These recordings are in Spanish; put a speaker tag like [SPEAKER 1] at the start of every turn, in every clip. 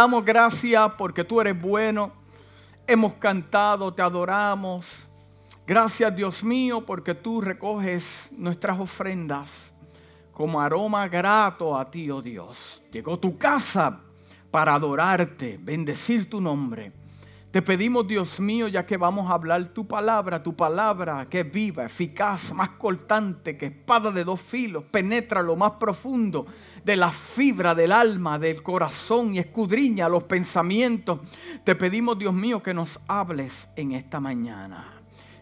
[SPEAKER 1] damos gracias porque tú eres bueno. Hemos cantado, te adoramos. Gracias Dios mío porque tú recoges nuestras ofrendas como aroma grato a ti, oh Dios. Llegó tu casa para adorarte, bendecir tu nombre. Te pedimos, Dios mío, ya que vamos a hablar tu palabra, tu palabra que es viva, eficaz, más cortante que espada de dos filos, penetra lo más profundo de la fibra del alma, del corazón y escudriña los pensamientos. Te pedimos, Dios mío, que nos hables en esta mañana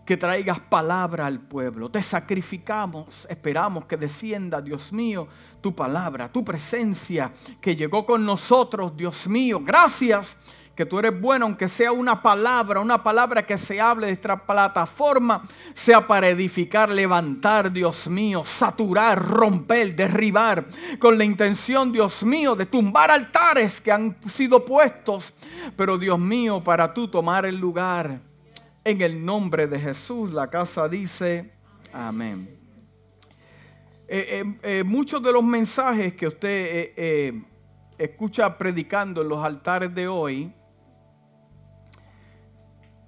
[SPEAKER 1] que traigas palabra al pueblo. Te sacrificamos, esperamos que descienda, Dios mío, tu palabra, tu presencia que llegó con nosotros, Dios mío. Gracias que tú eres bueno, aunque sea una palabra, una palabra que se hable de esta plataforma, sea para edificar, levantar, Dios mío, saturar, romper, derribar, con la intención, Dios mío, de tumbar altares que han sido puestos, pero Dios mío, para tú tomar el lugar. En el nombre de Jesús, la casa dice, amén. Eh, eh, eh, muchos de los mensajes que usted escucha predicando en los altares de hoy,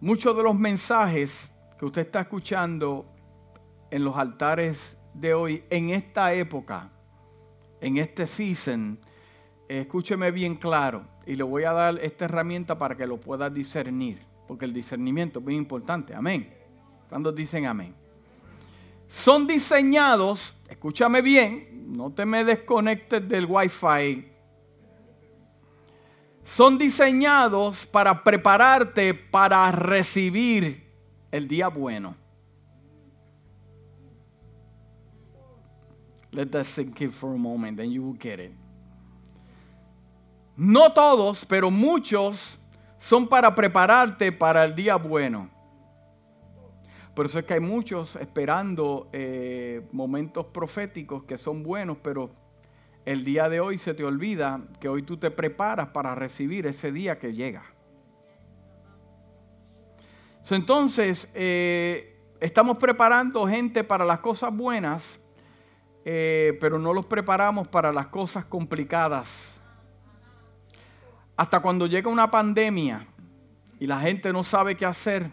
[SPEAKER 1] Muchos de los mensajes que usted está escuchando en los altares de hoy, en esta época, en este season, escúcheme bien claro y le voy a dar esta herramienta para que lo pueda discernir, porque el discernimiento es muy importante. Amén. Cuando dicen amén? Son diseñados, escúchame bien, no te me desconectes del wifi son diseñados para prepararte para recibir el día bueno. Let that sink in for a moment, then you will get it. No todos, pero muchos son para prepararte para el día bueno. Por eso es que hay muchos esperando eh, momentos proféticos que son buenos, pero el día de hoy se te olvida que hoy tú te preparas para recibir ese día que llega. Entonces, eh, estamos preparando gente para las cosas buenas, eh, pero no los preparamos para las cosas complicadas. Hasta cuando llega una pandemia y la gente no sabe qué hacer,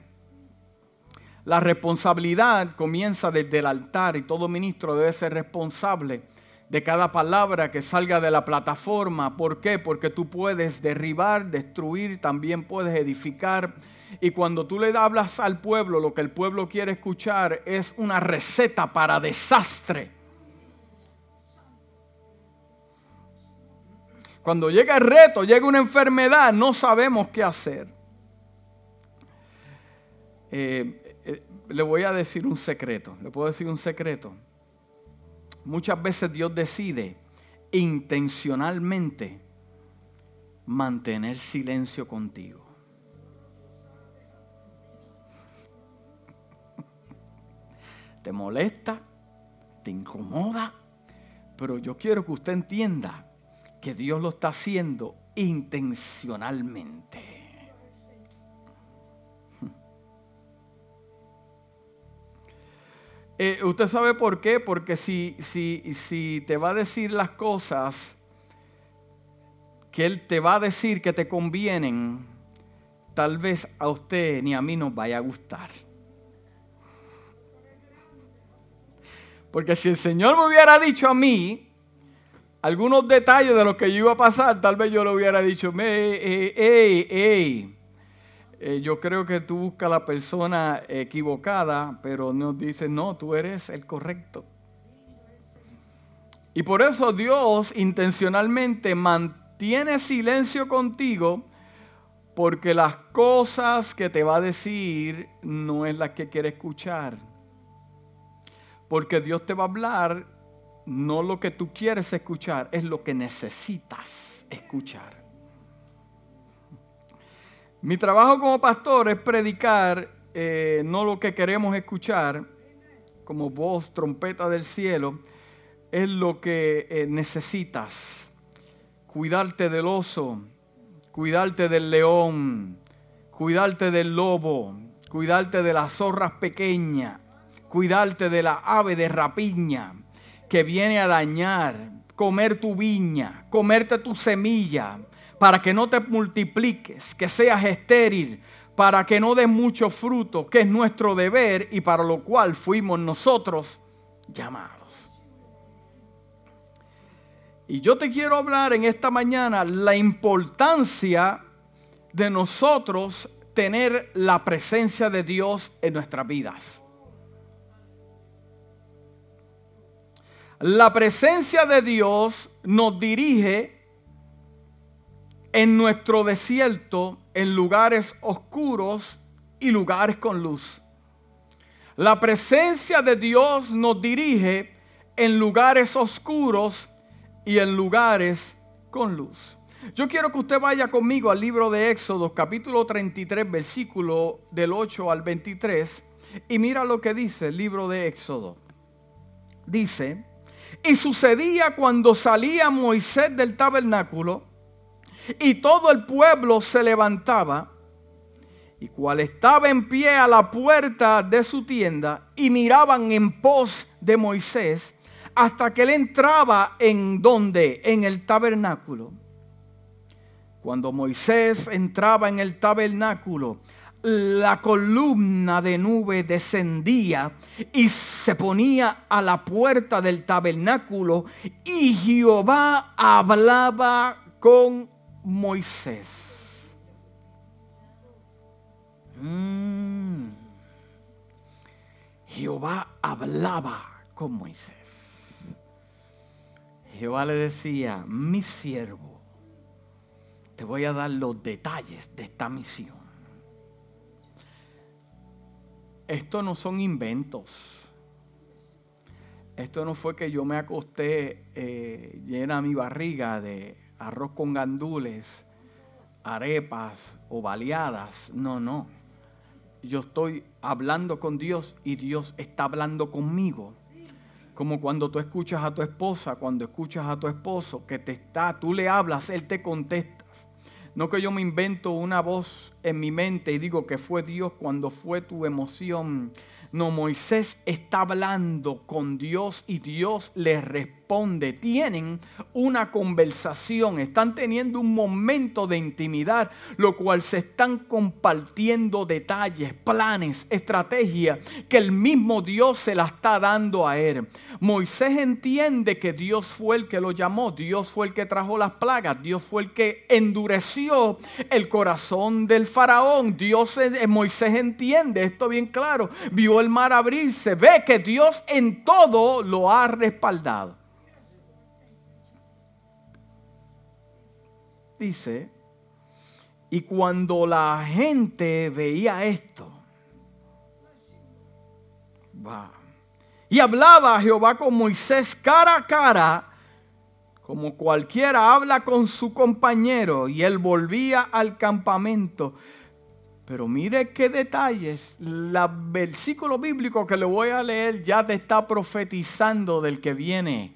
[SPEAKER 1] la responsabilidad comienza desde el altar y todo ministro debe ser responsable de cada palabra que salga de la plataforma. ¿Por qué? Porque tú puedes derribar, destruir, también puedes edificar. Y cuando tú le hablas al pueblo, lo que el pueblo quiere escuchar es una receta para desastre. Cuando llega el reto, llega una enfermedad, no sabemos qué hacer. Eh, eh, le voy a decir un secreto. ¿Le puedo decir un secreto? Muchas veces Dios decide intencionalmente mantener silencio contigo. Te molesta, te incomoda, pero yo quiero que usted entienda que Dios lo está haciendo intencionalmente. Eh, ¿Usted sabe por qué? Porque si, si, si te va a decir las cosas que Él te va a decir que te convienen, tal vez a usted ni a mí nos vaya a gustar. Porque si el Señor me hubiera dicho a mí algunos detalles de lo que yo iba a pasar, tal vez yo le hubiera dicho, ey, ey, ey, eh, yo creo que tú buscas la persona equivocada, pero nos dice, no, tú eres el correcto. Y por eso Dios intencionalmente mantiene silencio contigo, porque las cosas que te va a decir no es las que quiere escuchar. Porque Dios te va a hablar no lo que tú quieres escuchar, es lo que necesitas escuchar. Mi trabajo como pastor es predicar eh, no lo que queremos escuchar como voz, trompeta del cielo, es lo que eh, necesitas. Cuidarte del oso, cuidarte del león, cuidarte del lobo, cuidarte de las zorras pequeñas, cuidarte de la ave de rapiña que viene a dañar, comer tu viña, comerte tu semilla, para que no te multipliques, que seas estéril, para que no des mucho fruto, que es nuestro deber y para lo cual fuimos nosotros llamados. Y yo te quiero hablar en esta mañana la importancia de nosotros tener la presencia de Dios en nuestras vidas. La presencia de Dios nos dirige en nuestro desierto, en lugares oscuros y lugares con luz. La presencia de Dios nos dirige en lugares oscuros y en lugares con luz. Yo quiero que usted vaya conmigo al libro de Éxodo, capítulo 33, versículo del 8 al 23, y mira lo que dice el libro de Éxodo. Dice, y sucedía cuando salía Moisés del tabernáculo y todo el pueblo se levantaba y cual estaba en pie a la puerta de su tienda y miraban en pos de Moisés hasta que él entraba en donde, en el tabernáculo. Cuando Moisés entraba en el tabernáculo, la columna de nube descendía y se ponía a la puerta del tabernáculo y Jehová hablaba con Moisés. Mm. Jehová hablaba con Moisés. Jehová le decía, mi siervo, te voy a dar los detalles de esta misión. Esto no son inventos. Esto no fue que yo me acosté eh, llena mi barriga de arroz con gandules, arepas o baleadas. No, no. Yo estoy hablando con Dios y Dios está hablando conmigo. Como cuando tú escuchas a tu esposa, cuando escuchas a tu esposo que te está, tú le hablas, él te contesta. No que yo me invento una voz en mi mente y digo que fue Dios cuando fue tu emoción. No, Moisés está hablando con Dios y Dios le responde tienen una conversación, están teniendo un momento de intimidad, lo cual se están compartiendo detalles, planes, estrategias que el mismo Dios se la está dando a él. Moisés entiende que Dios fue el que lo llamó, Dios fue el que trajo las plagas, Dios fue el que endureció el corazón del faraón. Dios, Moisés entiende esto bien claro, vio el mar abrirse, ve que Dios en todo lo ha respaldado. dice, y cuando la gente veía esto, y hablaba Jehová con Moisés cara a cara, como cualquiera habla con su compañero, y él volvía al campamento. Pero mire qué detalles. El versículo bíblico que le voy a leer ya te está profetizando del que viene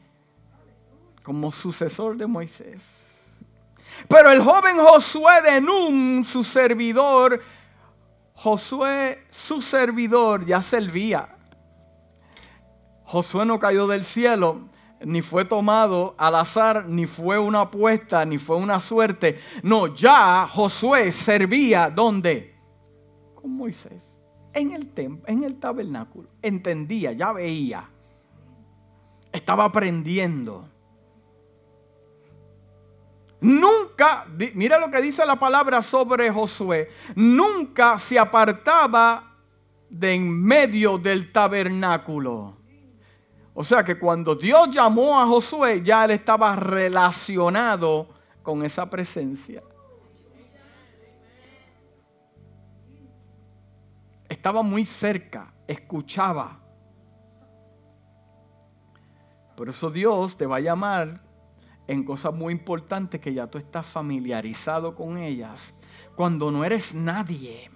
[SPEAKER 1] como sucesor de Moisés. Pero el joven Josué de Nun, su servidor, Josué, su servidor, ya servía. Josué no cayó del cielo, ni fue tomado al azar, ni fue una apuesta, ni fue una suerte. No, ya Josué servía ¿dónde? Con Moisés. En el templo, en el tabernáculo. Entendía, ya veía. Estaba aprendiendo. Nunca, mira lo que dice la palabra sobre Josué, nunca se apartaba de en medio del tabernáculo. O sea que cuando Dios llamó a Josué, ya él estaba relacionado con esa presencia. Estaba muy cerca, escuchaba. Por eso Dios te va a llamar en cosas muy importantes que ya tú estás familiarizado con ellas. Cuando no eres nadie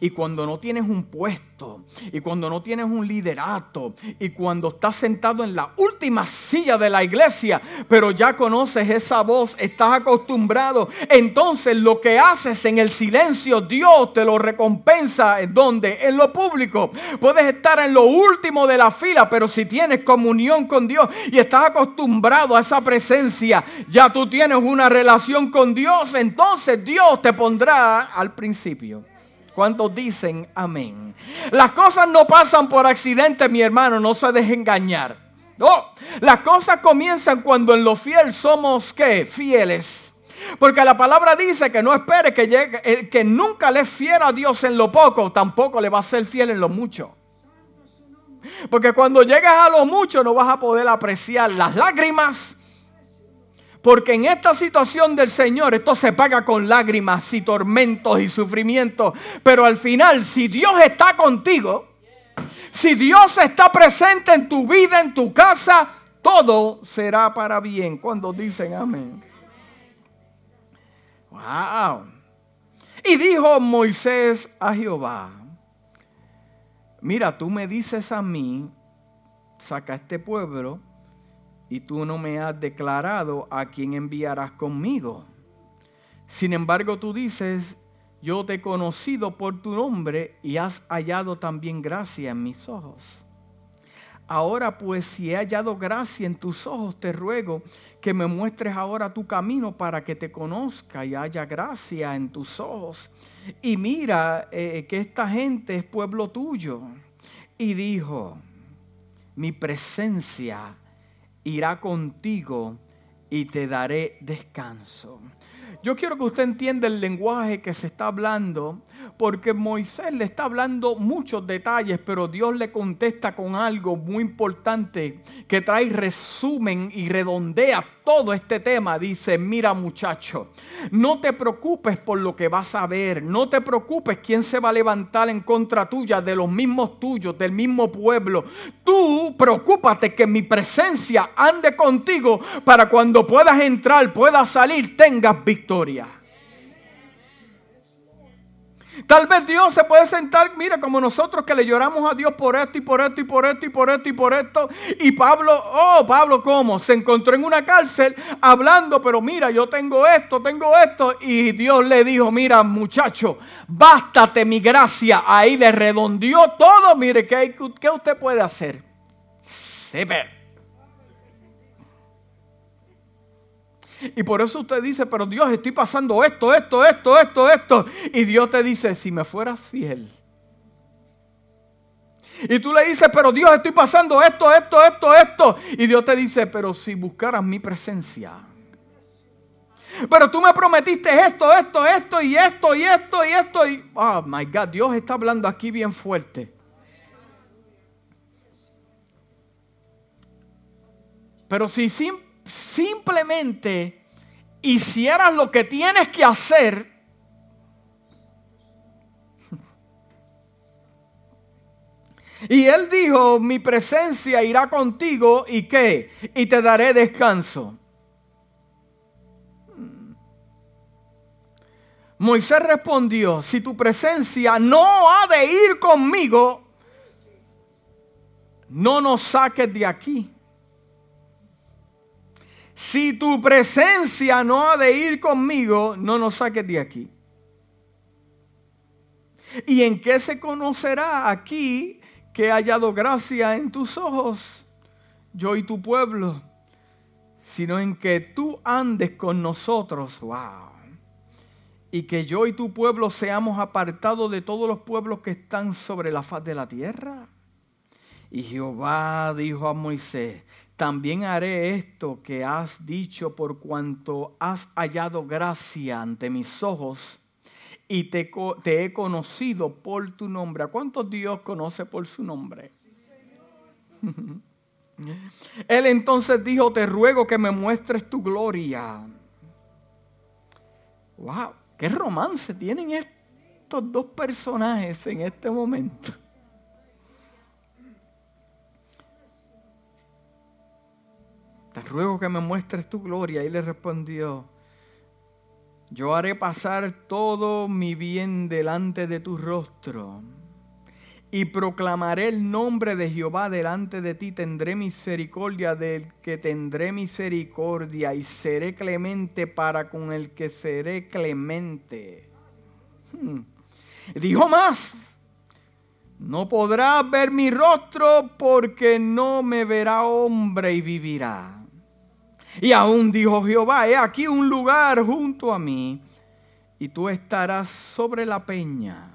[SPEAKER 1] y cuando no tienes un puesto, y cuando no tienes un liderato, y cuando estás sentado en la última silla de la iglesia, pero ya conoces esa voz, estás acostumbrado, entonces lo que haces en el silencio, Dios te lo recompensa. ¿En dónde? En lo público. Puedes estar en lo último de la fila, pero si tienes comunión con Dios y estás acostumbrado a esa presencia, ya tú tienes una relación con Dios, entonces Dios te pondrá al principio. ¿Cuántos dicen amén? Las cosas no pasan por accidente, mi hermano, no se deje engañar. No, las cosas comienzan cuando en lo fiel somos ¿qué? Fieles. Porque la palabra dice que no espere que llegue, el que nunca le fiera a Dios en lo poco, tampoco le va a ser fiel en lo mucho. Porque cuando llegas a lo mucho no vas a poder apreciar las lágrimas, porque en esta situación del Señor esto se paga con lágrimas y tormentos y sufrimientos. Pero al final, si Dios está contigo, si Dios está presente en tu vida, en tu casa, todo será para bien. Cuando dicen amén. Wow. Y dijo Moisés a Jehová, mira, tú me dices a mí, saca este pueblo y tú no me has declarado a quién enviarás conmigo. Sin embargo, tú dices, yo te he conocido por tu nombre y has hallado también gracia en mis ojos. Ahora pues, si he hallado gracia en tus ojos, te ruego que me muestres ahora tu camino para que te conozca y haya gracia en tus ojos. Y mira eh, que esta gente es pueblo tuyo. Y dijo, mi presencia irá contigo y te daré descanso. Yo quiero que usted entienda el lenguaje que se está hablando, porque Moisés le está hablando muchos detalles, pero Dios le contesta con algo muy importante que trae resumen y redondea todo este tema. Dice, mira muchacho, no te preocupes por lo que vas a ver, no te preocupes quién se va a levantar en contra tuya, de los mismos tuyos, del mismo pueblo. Tú preocúpate que mi presencia ande contigo para cuando puedas entrar, puedas salir, tengas victoria. Tal vez Dios se puede sentar, mira, como nosotros que le lloramos a Dios por esto y por esto y por esto y por esto y por esto. Y Pablo, oh, Pablo, ¿cómo? Se encontró en una cárcel hablando, pero mira, yo tengo esto, tengo esto. Y Dios le dijo, mira, muchacho, bástate mi gracia. Ahí le redondeó todo. Mire, ¿qué, qué usted puede hacer? Se ve. Y por eso usted dice, pero Dios, estoy pasando esto, esto, esto, esto, esto. Y Dios te dice, si me fueras fiel. Y tú le dices, pero Dios, estoy pasando esto, esto, esto, esto. Y Dios te dice, pero si buscaras mi presencia. Pero tú me prometiste esto, esto, esto y esto y esto y esto. Y, oh my God, Dios está hablando aquí bien fuerte. Pero si simplemente hicieras lo que tienes que hacer, Y él dijo, mi presencia irá contigo y qué? Y te daré descanso. Moisés respondió, si tu presencia no ha de ir conmigo, no nos saques de aquí. Si tu presencia no ha de ir conmigo, no nos saques de aquí. ¿Y en qué se conocerá aquí que he hallado gracia en tus ojos, yo y tu pueblo? Sino en que tú andes con nosotros, wow. Y que yo y tu pueblo seamos apartados de todos los pueblos que están sobre la faz de la tierra. Y Jehová dijo a Moisés, también haré esto que has dicho por cuanto has hallado gracia ante mis ojos y te, he conocido por tu nombre. ¿A cuántos Dios conoce por su nombre? Él entonces dijo, te ruego que me muestres tu gloria. Wow, qué romance tienen estos dos personajes en este momento. Te ruego que me muestres tu gloria. Y le respondió, Yo haré pasar todo mi bien delante de tu rostro y proclamaré el nombre de Jehová delante de ti. Tendré misericordia del que tendré misericordia y seré clemente para con el que seré clemente. Hmm. Dijo más, no podrá ver mi rostro porque no me verá hombre y vivirá. Y aún dijo Jehová, he aquí un lugar junto a mí y tú estarás sobre la peña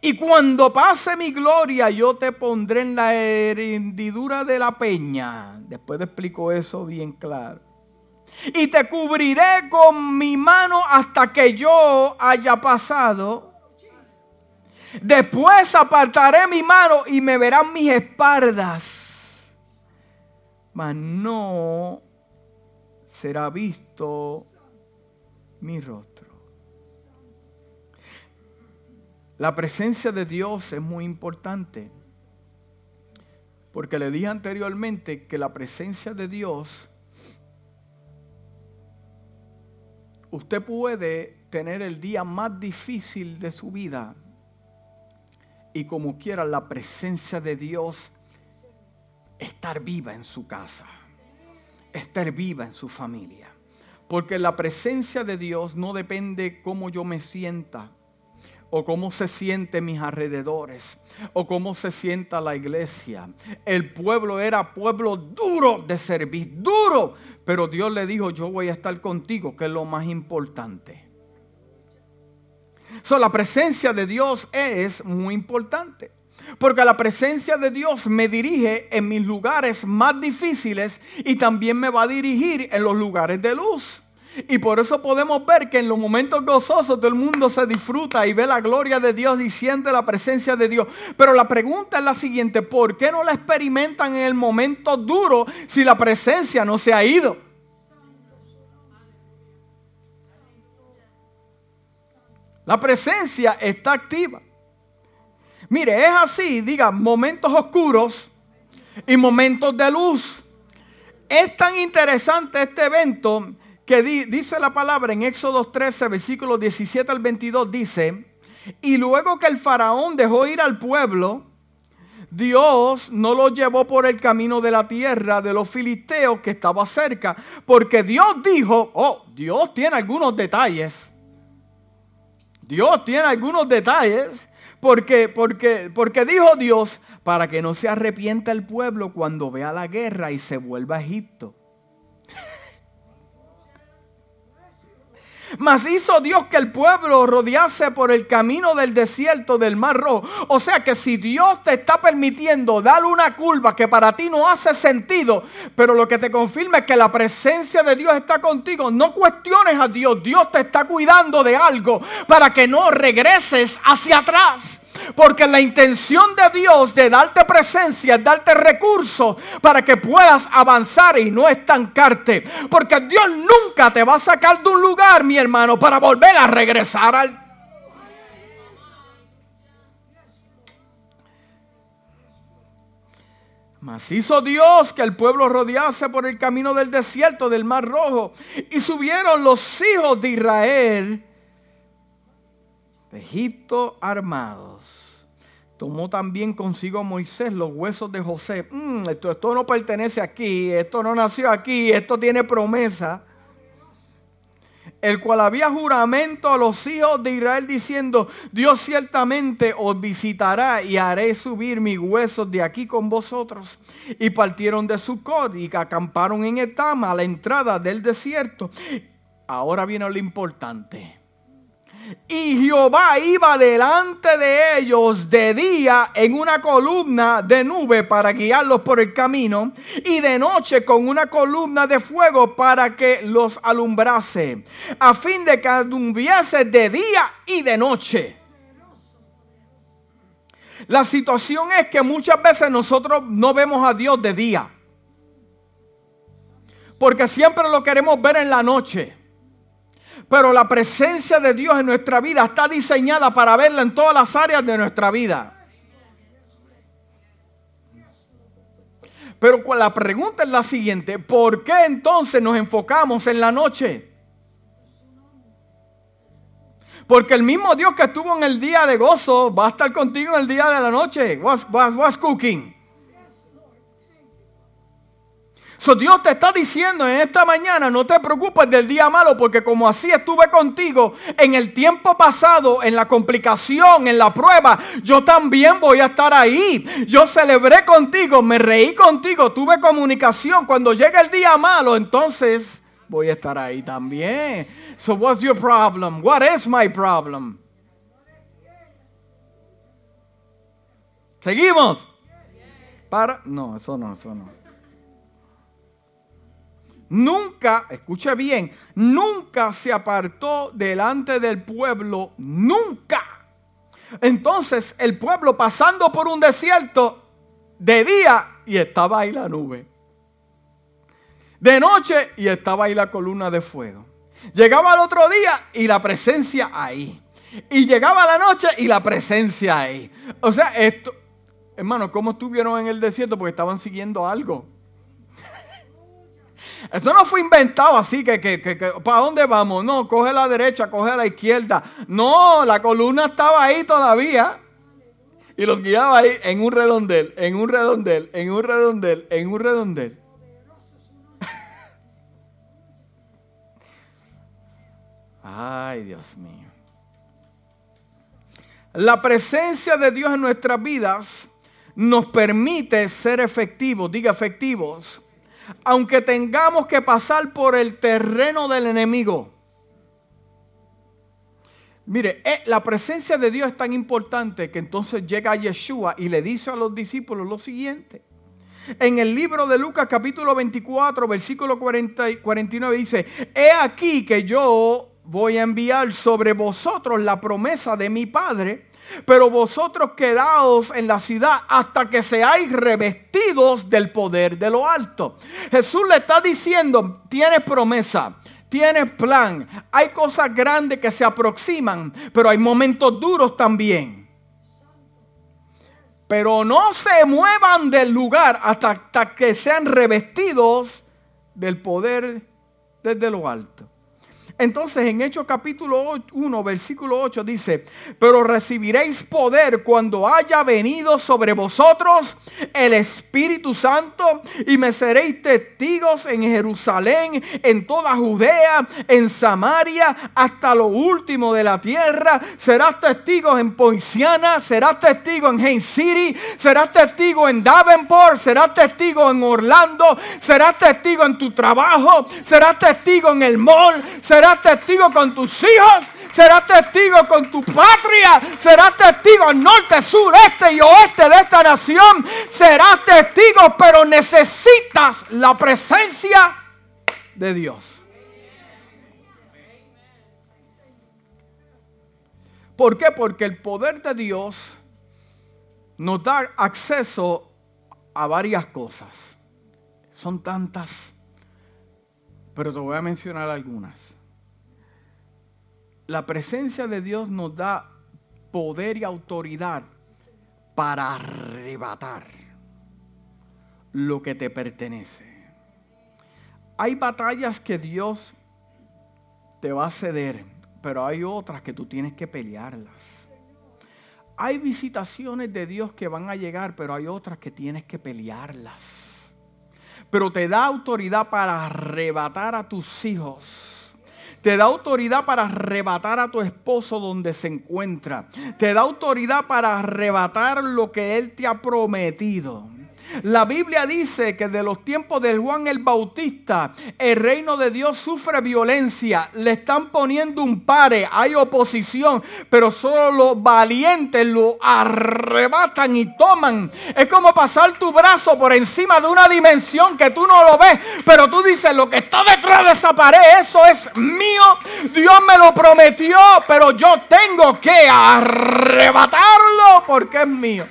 [SPEAKER 1] y cuando pase mi gloria, yo te pondré en la hendidura de la peña. Después te explico eso bien claro. Y te cubriré con mi mano hasta que yo haya pasado. Después apartaré mi mano y me verán mis espaldas. Mas no será visto mi rostro. La presencia de Dios es muy importante. Porque le dije anteriormente que la presencia de Dios, usted puede tener el día más difícil de su vida y como quiera la presencia de Dios estar viva en su casa, estar viva en su familia. Porque la presencia de Dios no depende cómo yo me sienta, o cómo se siente mis alrededores, o cómo se sienta la iglesia. El pueblo era pueblo duro de servir, duro, pero Dios le dijo, yo voy a estar contigo, que es lo más importante. So, la presencia de Dios es muy importante. Porque la presencia de Dios me dirige en mis lugares más difíciles y también me va a dirigir en los lugares de luz. Y por eso podemos ver que en los momentos gozosos todo el mundo se disfruta y ve la gloria de Dios y siente la presencia de Dios. Pero la pregunta es la siguiente, ¿por qué no la experimentan en el momento duro si la presencia no se ha ido? La presencia está activa. Mire, es así, diga, momentos oscuros y momentos de luz. Es tan interesante este evento que dice la palabra en Éxodo 13, versículos 17 al 22, dice, y luego que el faraón dejó ir al pueblo, Dios no lo llevó por el camino de la tierra de los filisteos que estaba cerca, porque Dios dijo, oh, Dios tiene algunos detalles. Dios tiene algunos detalles, porque, porque, porque dijo Dios, para que no se arrepienta el pueblo cuando vea la guerra y se vuelva a Egipto. Mas hizo Dios que el pueblo rodease por el camino del desierto del Mar Rojo. O sea que si Dios te está permitiendo dar una curva que para ti no hace sentido, pero lo que te confirma es que la presencia de Dios está contigo, no cuestiones a Dios. Dios te está cuidando de algo para que no regreses hacia atrás. Porque la intención de Dios de darte presencia es darte recursos para que puedas avanzar y no estancarte. Porque Dios nunca te va a sacar de un lugar, mi hermano, para volver a regresar al... Mas hizo Dios que el pueblo rodease por el camino del desierto del Mar Rojo. Y subieron los hijos de Israel de Egipto armados. Tomó también consigo a Moisés los huesos de José. Mm, esto, esto no pertenece aquí, esto no nació aquí, esto tiene promesa. El cual había juramento a los hijos de Israel diciendo, Dios ciertamente os visitará y haré subir mis huesos de aquí con vosotros. Y partieron de Sucot y acamparon en Etama a la entrada del desierto. Ahora viene lo importante. Y Jehová iba delante de ellos de día en una columna de nube para guiarlos por el camino y de noche con una columna de fuego para que los alumbrase, a fin de que anduviese de día y de noche. La situación es que muchas veces nosotros no vemos a Dios de día. Porque siempre lo queremos ver en la noche. Pero la presencia de Dios en nuestra vida está diseñada para verla en todas las áreas de nuestra vida. Pero la pregunta es la siguiente, ¿por qué entonces nos enfocamos en la noche? Porque el mismo Dios que estuvo en el día de gozo va a estar contigo en el día de la noche. What's, what's cooking? So Dios te está diciendo en esta mañana, no te preocupes del día malo, porque como así estuve contigo en el tiempo pasado, en la complicación, en la prueba, yo también voy a estar ahí. Yo celebré contigo, me reí contigo, tuve comunicación. Cuando llegue el día malo, entonces voy a estar ahí también. So what's your problem? What is my problem? ¿Seguimos? Para no, eso no, eso no. Nunca, escuche bien, nunca se apartó delante del pueblo, nunca. Entonces el pueblo pasando por un desierto de día y estaba ahí la nube. De noche y estaba ahí la columna de fuego. Llegaba el otro día y la presencia ahí. Y llegaba la noche y la presencia ahí. O sea, esto, hermano, ¿cómo estuvieron en el desierto? Porque estaban siguiendo algo. Esto no fue inventado así que, que, que, ¿para dónde vamos? No, coge la derecha, coge la izquierda. No, la columna estaba ahí todavía. Y lo guiaba ahí en un redondel, en un redondel, en un redondel, en un redondel. Ay, Dios mío. La presencia de Dios en nuestras vidas nos permite ser efectivos, diga efectivos, aunque tengamos que pasar por el terreno del enemigo. Mire, eh, la presencia de Dios es tan importante que entonces llega Yeshua y le dice a los discípulos lo siguiente. En el libro de Lucas capítulo 24, versículo 40 y 49 dice, he aquí que yo voy a enviar sobre vosotros la promesa de mi Padre pero vosotros quedaos en la ciudad hasta que seáis revestidos del poder de lo alto. Jesús le está diciendo, tienes promesa. Tienes plan, hay cosas grandes que se aproximan, pero hay momentos duros también. Pero no se muevan del lugar hasta, que sean revestidos del poder desde lo alto. Entonces en Hechos capítulo 1, versículo 8 dice, pero recibiréis poder cuando haya venido sobre vosotros el Espíritu Santo y me seréis testigos en Jerusalén, en toda Judea, en Samaria, hasta lo último de la tierra. Serás testigo en Poinciana, serás testigo en Haines City, serás testigo en Davenport, serás testigo en Orlando, serás testigo en tu trabajo, serás testigo en el mall, serás serás testigo con tus hijos, serás testigo con tu patria, serás testigo norte, sur, este y oeste de esta nación, serás testigo, pero necesitas la presencia de Dios. ¿Por qué? Porque el poder de Dios nos da acceso a varias cosas. Son tantas, pero te voy a mencionar algunas la presencia de Dios nos da poder y autoridad para arrebatar lo que te pertenece. Hay batallas que Dios te va a ceder, pero hay otras que tú tienes que pelearlas. Hay visitaciones de Dios que van a llegar, pero hay otras que tienes que pelearlas. Pero te da autoridad para arrebatar a tus hijos te da autoridad para arrebatar a tu esposo donde se encuentra. Te da autoridad para arrebatar lo que Él te ha prometido. La Biblia dice que de los tiempos de Juan el Bautista, el reino de Dios sufre violencia. Le están poniendo un pare, hay oposición, pero solo los valientes lo arrebatan y toman. Es como pasar tu brazo por encima de una dimensión que tú no lo ves, pero tú dices, lo que está detrás de esa pared, eso es mío. Dios me lo prometió, pero yo tengo que arrebatarlo porque es mío.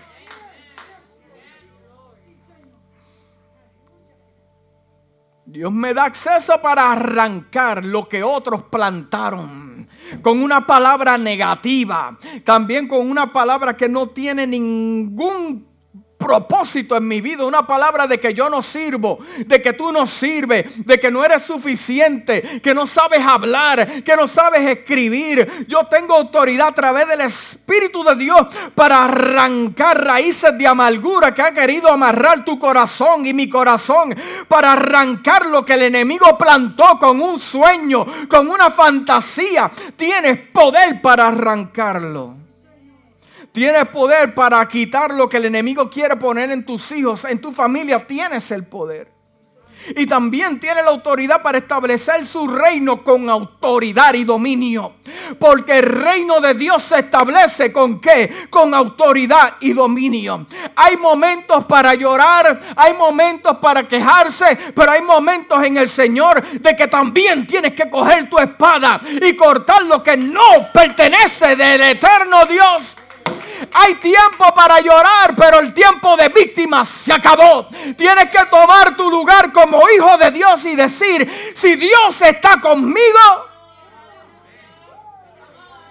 [SPEAKER 1] Dios me da acceso para arrancar lo que otros plantaron. Con una palabra negativa. También con una palabra que no tiene ningún propósito en mi vida, una palabra de que yo no sirvo, de que tú no sirves, de que no eres suficiente, que no sabes hablar, que no sabes escribir. Yo tengo autoridad a través del Espíritu de Dios para arrancar raíces de amargura que ha querido amarrar tu corazón y mi corazón, para arrancar lo que el enemigo plantó con un sueño, con una fantasía. Tienes poder para arrancarlo. Tienes poder para quitar lo que el enemigo quiere poner en tus hijos, en tu familia. Tienes el poder. Y también tiene la autoridad para establecer su reino con autoridad y dominio. Porque el reino de Dios se establece con qué? Con autoridad y dominio. Hay momentos para llorar, hay momentos para quejarse, pero hay momentos en el Señor de que también tienes que coger tu espada y cortar lo que no pertenece del eterno Dios. Hay tiempo para llorar, pero el tiempo de víctimas se acabó. Tienes que tomar tu lugar como hijo de Dios y decir, si Dios está conmigo,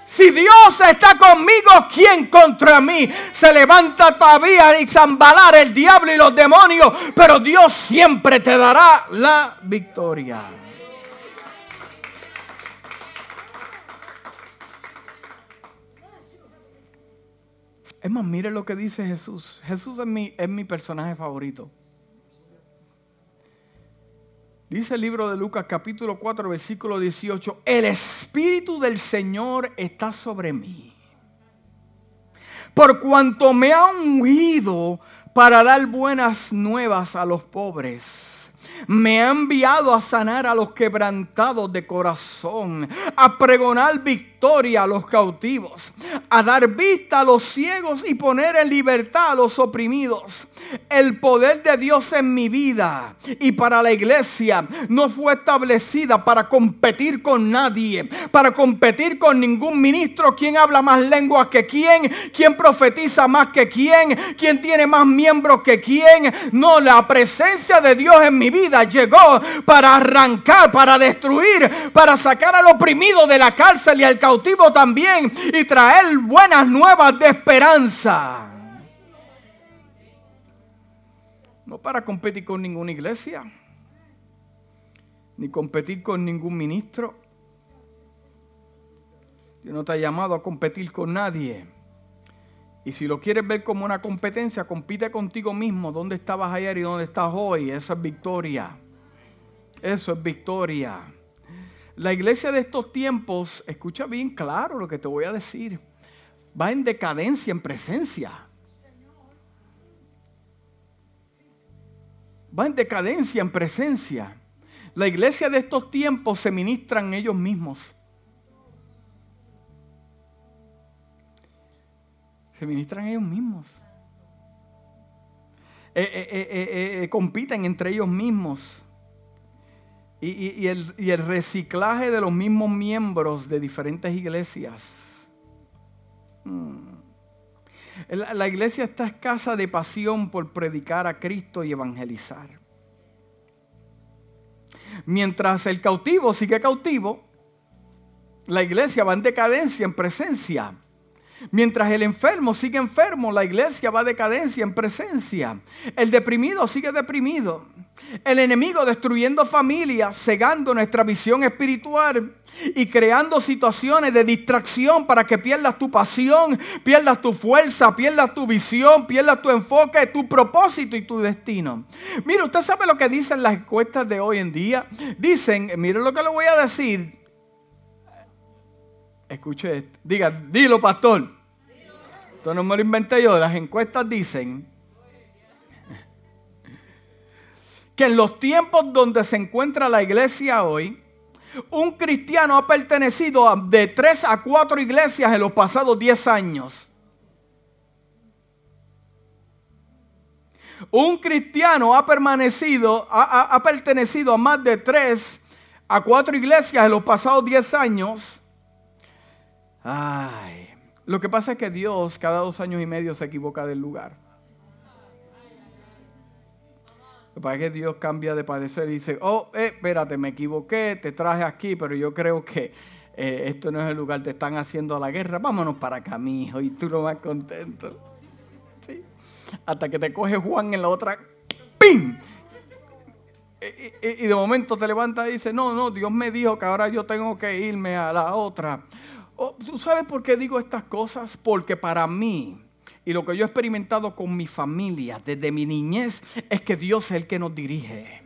[SPEAKER 1] si Dios está conmigo, ¿quién contra mí? Se levanta todavía y zambalar el diablo y los demonios, pero Dios siempre te dará la victoria. Es más, mire lo que dice Jesús. Jesús es mi, es mi personaje favorito. Dice el libro de Lucas capítulo 4 versículo 18, el Espíritu del Señor está sobre mí. Por cuanto me ha ungido para dar buenas nuevas a los pobres me ha enviado a sanar a los quebrantados de corazón, a pregonar victoria a los cautivos, a dar vista a los ciegos y poner en libertad a los oprimidos. El poder de Dios en mi vida y para la iglesia no fue establecida para competir con nadie, para competir con ningún ministro, quién habla más lenguas que quién, quién profetiza más que quién, quién tiene más miembros que quién. No, la presencia de Dios en mi vida llegó para arrancar, para destruir, para sacar al oprimido de la cárcel y al cautivo también y traer buenas nuevas de esperanza. No para competir con ninguna iglesia, ni competir con ningún ministro. Dios no te ha llamado a competir con nadie. Y si lo quieres ver como una competencia, compite contigo mismo. ¿Dónde estabas ayer y dónde estás hoy? Eso es victoria. Eso es victoria. La iglesia de estos tiempos, escucha bien claro lo que te voy a decir, va en decadencia en presencia. Va en decadencia en presencia. La iglesia de estos tiempos se ministran ellos mismos. Se ministran ellos mismos. Eh, eh, eh, compiten entre ellos mismos. Y, el, reciclaje de los mismos miembros de diferentes iglesias. Hmm. La, iglesia está escasa de pasión por predicar a Cristo y evangelizar. Mientras el cautivo sigue cautivo, la iglesia va en decadencia, en presencia. Mientras el enfermo sigue enfermo, la iglesia va a decadencia en presencia. El deprimido sigue deprimido. El enemigo destruyendo familias, cegando nuestra visión espiritual y creando situaciones de distracción para que pierdas tu pasión, pierdas tu fuerza, pierdas tu visión, pierdas tu enfoque, tu propósito y tu destino. Mire, usted sabe lo que dicen las encuestas de hoy en día. Dicen, mire lo que le voy a decir. Escuche esto. Diga, dilo, pastor. Esto no me lo inventé yo. Las encuestas dicen que en los tiempos donde se encuentra la iglesia hoy, un cristiano ha pertenecido a de tres a cuatro iglesias en los pasados diez años. Un cristiano ha permanecido, ha, ha pertenecido a más de tres a cuatro iglesias en los pasados diez años. Ay, lo que pasa es que Dios cada dos años y medio se equivoca del lugar. Lo que pasa es que Dios cambia de parecer y dice, oh, eh, espérate, me equivoqué, te traje aquí, pero yo creo que eh, esto no es el lugar, te están haciendo la guerra, vámonos para acá, mi hijo, y tú lo más contento. ¿Sí? hasta que te coge Juan en la otra. ¡Pim! Y, de momento te levanta y dice, no, no, Dios me dijo que ahora yo tengo que irme a la otra. Oh, ¿Tú sabes por qué digo estas cosas? Porque para mí, y lo que yo he experimentado con mi familia desde mi niñez, es que Dios es el que nos dirige.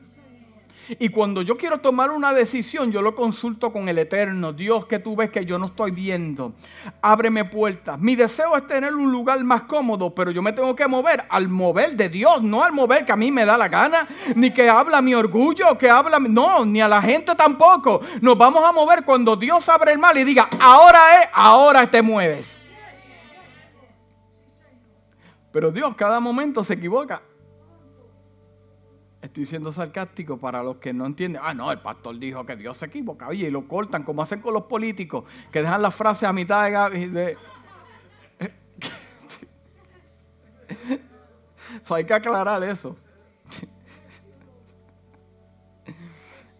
[SPEAKER 1] Y cuando yo quiero tomar una decisión, yo lo consulto con el Eterno. Dios, que tú ves que yo no estoy viendo. Ábreme puertas. Mi deseo es tener un lugar más cómodo, pero yo me tengo que mover al mover de Dios, no al mover que a mí me da la gana, ni que habla mi orgullo, que habla, no, ni a la gente tampoco. Nos vamos a mover cuando Dios abre el mal y diga, ahora es, ahora te mueves. Pero Dios cada momento se equivoca. Estoy siendo sarcástico para los que no entienden. Ah, no, el pastor dijo que Dios se equivoca. Oye, y lo cortan como hacen con los políticos, que dejan la frase a mitad de... de... hay que aclarar eso.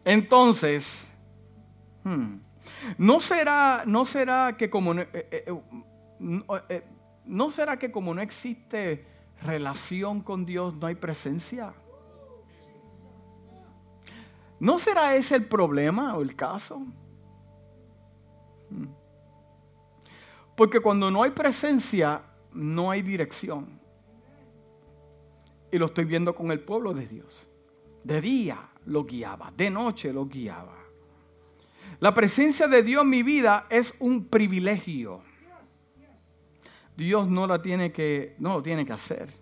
[SPEAKER 1] Entonces, hmm, ¿no será, no será que como eh, eh, eh, no será que como no existe relación con Dios, no hay presencia? ¿No será ese el problema o el caso? Hmm. Porque cuando no hay presencia, no hay dirección. Y lo estoy viendo con el pueblo de Dios. De día lo guiaba, de noche lo guiaba. La presencia de Dios en mi vida es un privilegio. Dios no la tiene que, no lo tiene que hacer.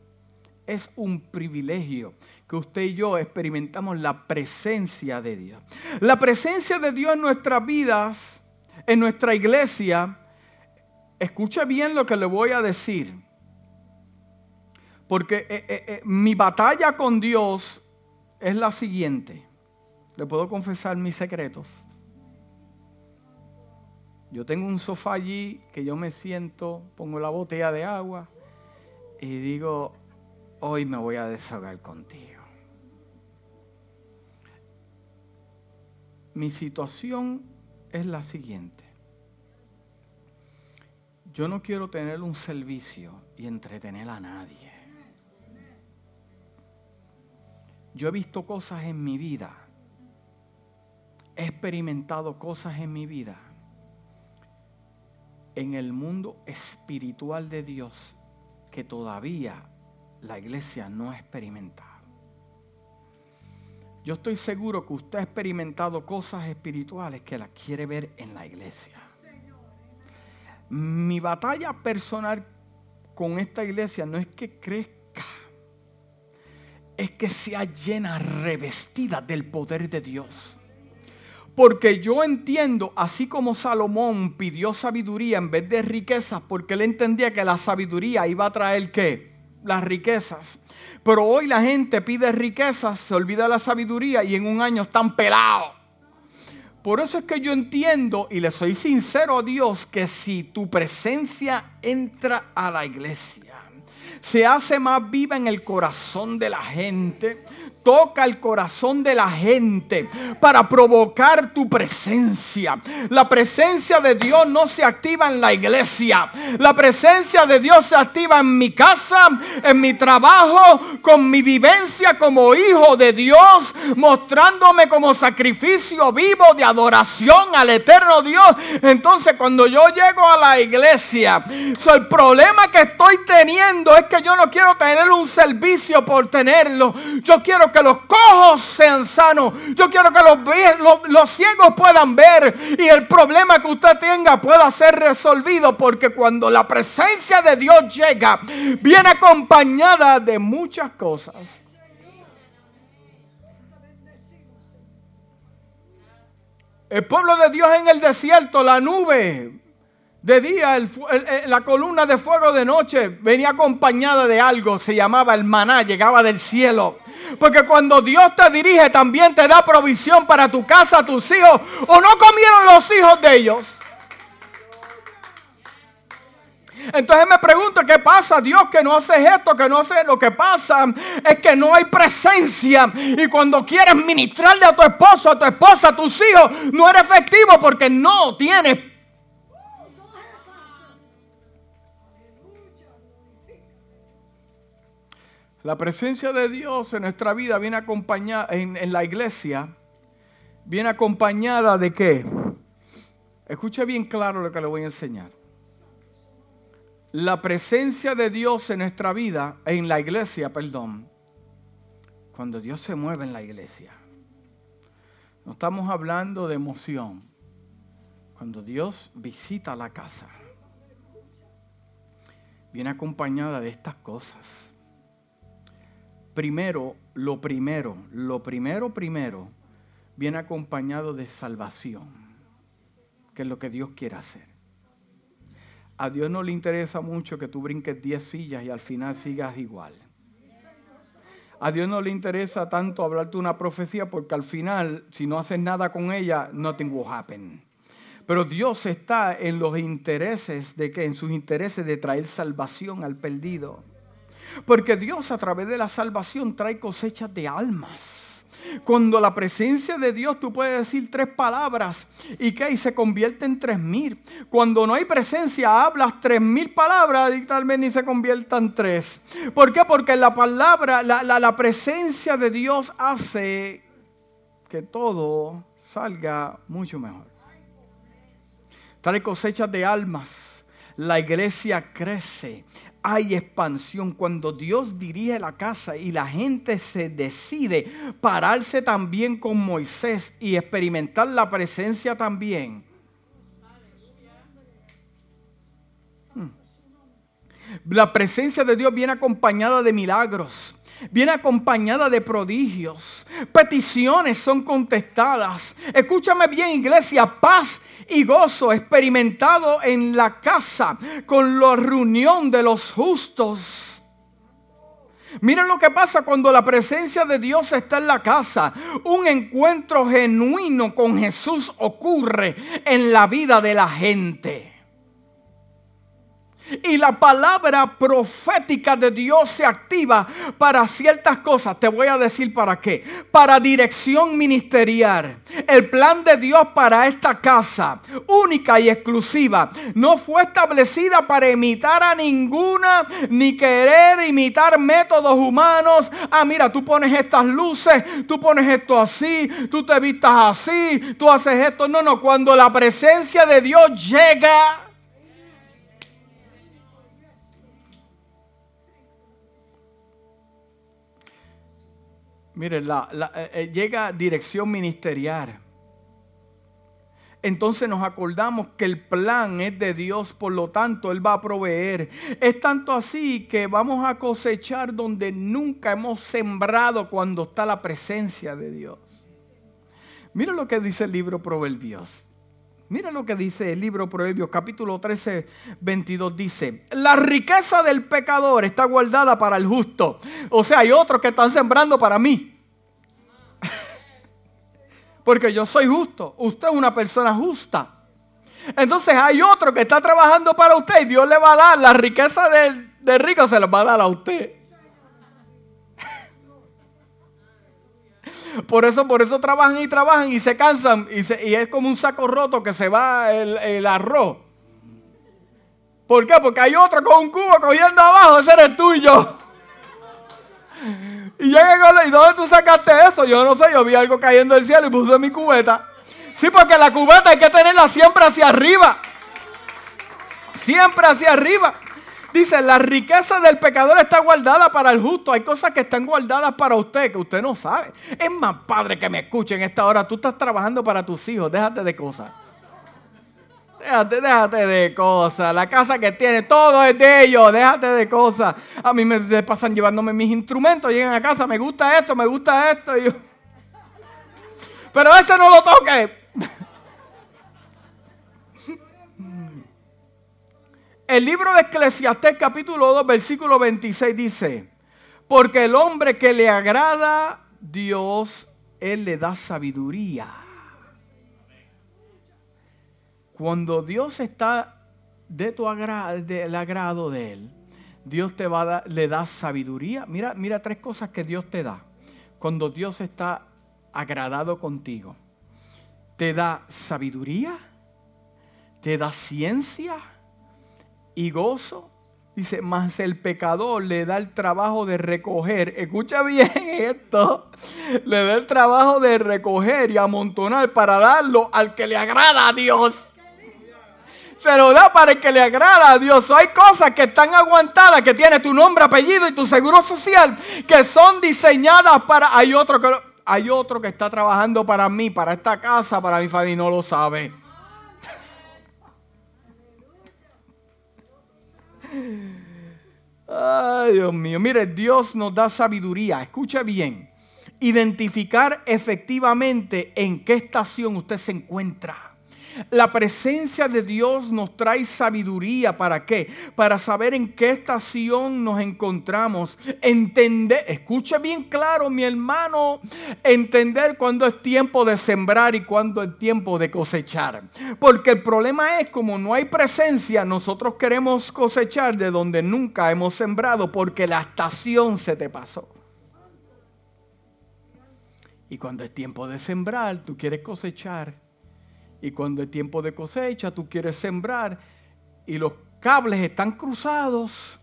[SPEAKER 1] Es un privilegio que usted y yo experimentamos la presencia de Dios. La presencia de Dios en nuestras vidas, en nuestra iglesia, escuche bien lo que le voy a decir. Porque eh, eh, eh, mi batalla con Dios es la siguiente. Le puedo confesar mis secretos. Yo tengo un sofá allí que yo me siento, pongo la botella de agua y digo, hoy me voy a desahogar contigo. mi situación es la siguiente. Yo no quiero tener un servicio y entretener a nadie. Yo he visto cosas en mi vida. He experimentado cosas en mi vida. En el mundo espiritual de Dios que todavía la iglesia no ha experimentado. Yo estoy seguro que usted ha experimentado cosas espirituales que las quiere ver en la iglesia. Mi batalla personal con esta iglesia no es que crezca, es que sea llena, revestida del poder de Dios. Porque yo entiendo, así como Salomón pidió sabiduría en vez de riquezas, porque él entendía que la sabiduría iba a traer qué? Las riquezas. Pero hoy la gente pide riquezas, se olvida la sabiduría y en un año están pelados. Por eso es que yo entiendo y le soy sincero a Dios que si tu presencia entra a la iglesia, se hace más viva en el corazón de la gente, toca el corazón de la gente para provocar tu presencia. La presencia de Dios no se activa en la iglesia. La presencia de Dios se activa en mi casa, en mi trabajo, con mi vivencia como hijo de Dios, mostrándome como sacrificio vivo de adoración al eterno Dios. Entonces cuando yo llego a la iglesia, el problema que estoy teniendo es que yo no quiero tener un servicio por tenerlo. Yo quiero que que los cojos sean sanos. Yo quiero que los, ciegos puedan ver y el problema que usted tenga pueda ser resolvido. Porque cuando la presencia de Dios llega, viene acompañada de muchas cosas. El pueblo de Dios en el desierto, la nube de día, la columna de fuego de noche venía acompañada de algo, se llamaba el maná, llegaba del cielo. Porque cuando Dios te dirige, también te da provisión para tu casa, tus hijos. ¿O no comieron los hijos de ellos? Entonces me pregunto, ¿qué pasa Dios que no hace esto, que no hace lo que pasa? Es que no hay presencia. Y cuando quieres ministrarle a tu esposo, a tu esposa, a tus hijos, no eres efectivo porque no tienes La presencia de Dios en nuestra vida viene acompañada, en, la iglesia, viene acompañada de qué? Escuche bien claro lo que le voy a enseñar. La presencia de Dios en nuestra vida, en la iglesia, perdón, cuando Dios se mueve en la iglesia, no estamos hablando de emoción. Cuando Dios visita la casa, viene acompañada de estas cosas. Primero, lo primero, lo primero, primero, viene acompañado de salvación, que es lo que Dios quiere hacer. A Dios no le interesa mucho que tú brinques 10 sillas y al final sigas igual. A Dios no le interesa tanto hablarte una profecía porque al final, si no haces nada con ella, nothing will happen. Pero Dios está en los intereses de que, en sus intereses de traer salvación al perdido. Porque Dios a través de la salvación trae cosechas de almas. Cuando la presencia de Dios, tú puedes decir tres palabras y que y se convierte en tres mil. Cuando no hay presencia, hablas tres mil palabras y tal vez ni se conviertan tres. ¿Por qué? Porque la palabra, la, la presencia de Dios hace que todo salga mucho mejor. Trae cosechas de almas. La iglesia crece hay expansión. Cuando Dios dirige la casa y la gente se decide pararse también con Moisés y experimentar la presencia también. Hmm. La presencia de Dios viene acompañada de milagros viene acompañada de prodigios. Peticiones son contestadas. Escúchame bien, iglesia, paz y gozo experimentado en la casa con la reunión de los justos. Miren lo que pasa cuando la presencia de Dios está en la casa. Un encuentro genuino con Jesús ocurre en la vida de la gente. Y la palabra profética de Dios se activa para ciertas cosas. Te voy a decir para qué. Para dirección ministerial. El plan de Dios para esta casa, única y exclusiva, no fue establecida para imitar a ninguna, ni querer imitar métodos humanos. Ah, mira, tú pones estas luces, tú pones esto así, tú te vistas así, tú haces esto. No, no, cuando la presencia de Dios llega Mire, eh, eh, llega dirección ministerial. Entonces nos acordamos que el plan es de Dios, por lo tanto Él va a proveer. Es tanto así que vamos a cosechar donde nunca hemos sembrado cuando está la presencia de Dios. Mira lo que dice el libro Proverbios. Mira lo que dice el libro Proverbios, capítulo 13, 22. Dice: La riqueza del pecador está guardada para el justo. O sea, hay otros que están sembrando para mí. Porque yo soy justo. Usted es una persona justa. Entonces hay otro que está trabajando para usted y Dios le va a dar la riqueza del, rico, se la va a dar a usted. Por eso, por eso trabajan y trabajan y se cansan y, es como un saco roto que se va el, arroz. ¿Por qué? Porque hay otro con un cubo cogiendo abajo, ese eres tuyo. Y llega ¿y dónde tú sacaste eso? Yo no sé, yo vi algo cayendo del cielo y puse mi cubeta. Sí, porque la cubeta hay que tenerla siempre hacia arriba. Siempre hacia arriba. Dice, la riqueza del pecador está guardada para el justo. Hay cosas que están guardadas para usted que usted no sabe. Es más padre que me escuchen esta hora. Tú estás trabajando para tus hijos. Déjate de cosas. Déjate, déjate de cosas. La casa que tiene, todo es de ellos. Déjate de cosas. A mí me pasan llevándome mis instrumentos. Llegan a casa, me gusta esto, me gusta esto. Pero ese no lo toque. El libro de Eclesiastés capítulo 2 versículo 26 dice, porque el hombre que le agrada Dios, Él le da sabiduría. Cuando Dios está de tu del agrado de Él, Dios te va a le da sabiduría. Mira, mira tres cosas que Dios te da. Cuando Dios está agradado contigo, te da sabiduría, te da ciencia y gozo Dice, más el pecador le da el trabajo de recoger. Escucha bien esto. Le da el trabajo de recoger y amontonar para darlo al que le agrada a Dios. Se lo da para el que le agrada a Dios. Hay cosas que están aguantadas, que tiene tu nombre, apellido y tu seguro social, que son diseñadas para... Hay otro que, hay otro que está trabajando para mí, para esta casa, para mi familia, y no lo sabe. Ay, Dios mío. Mire, Dios nos da sabiduría. Escucha bien. Identificar efectivamente en qué estación usted se encuentra. La presencia de Dios nos trae sabiduría. ¿Para qué? Para saber en qué estación nos encontramos. Entender, escuche bien claro mi hermano, entender cuándo es tiempo de sembrar y cuándo es tiempo de cosechar. Porque el problema es como no hay presencia, nosotros queremos cosechar de donde nunca hemos sembrado porque la estación se te pasó. Y cuando es tiempo de sembrar, tú quieres cosechar y cuando es tiempo de cosecha, tú quieres sembrar y los cables están cruzados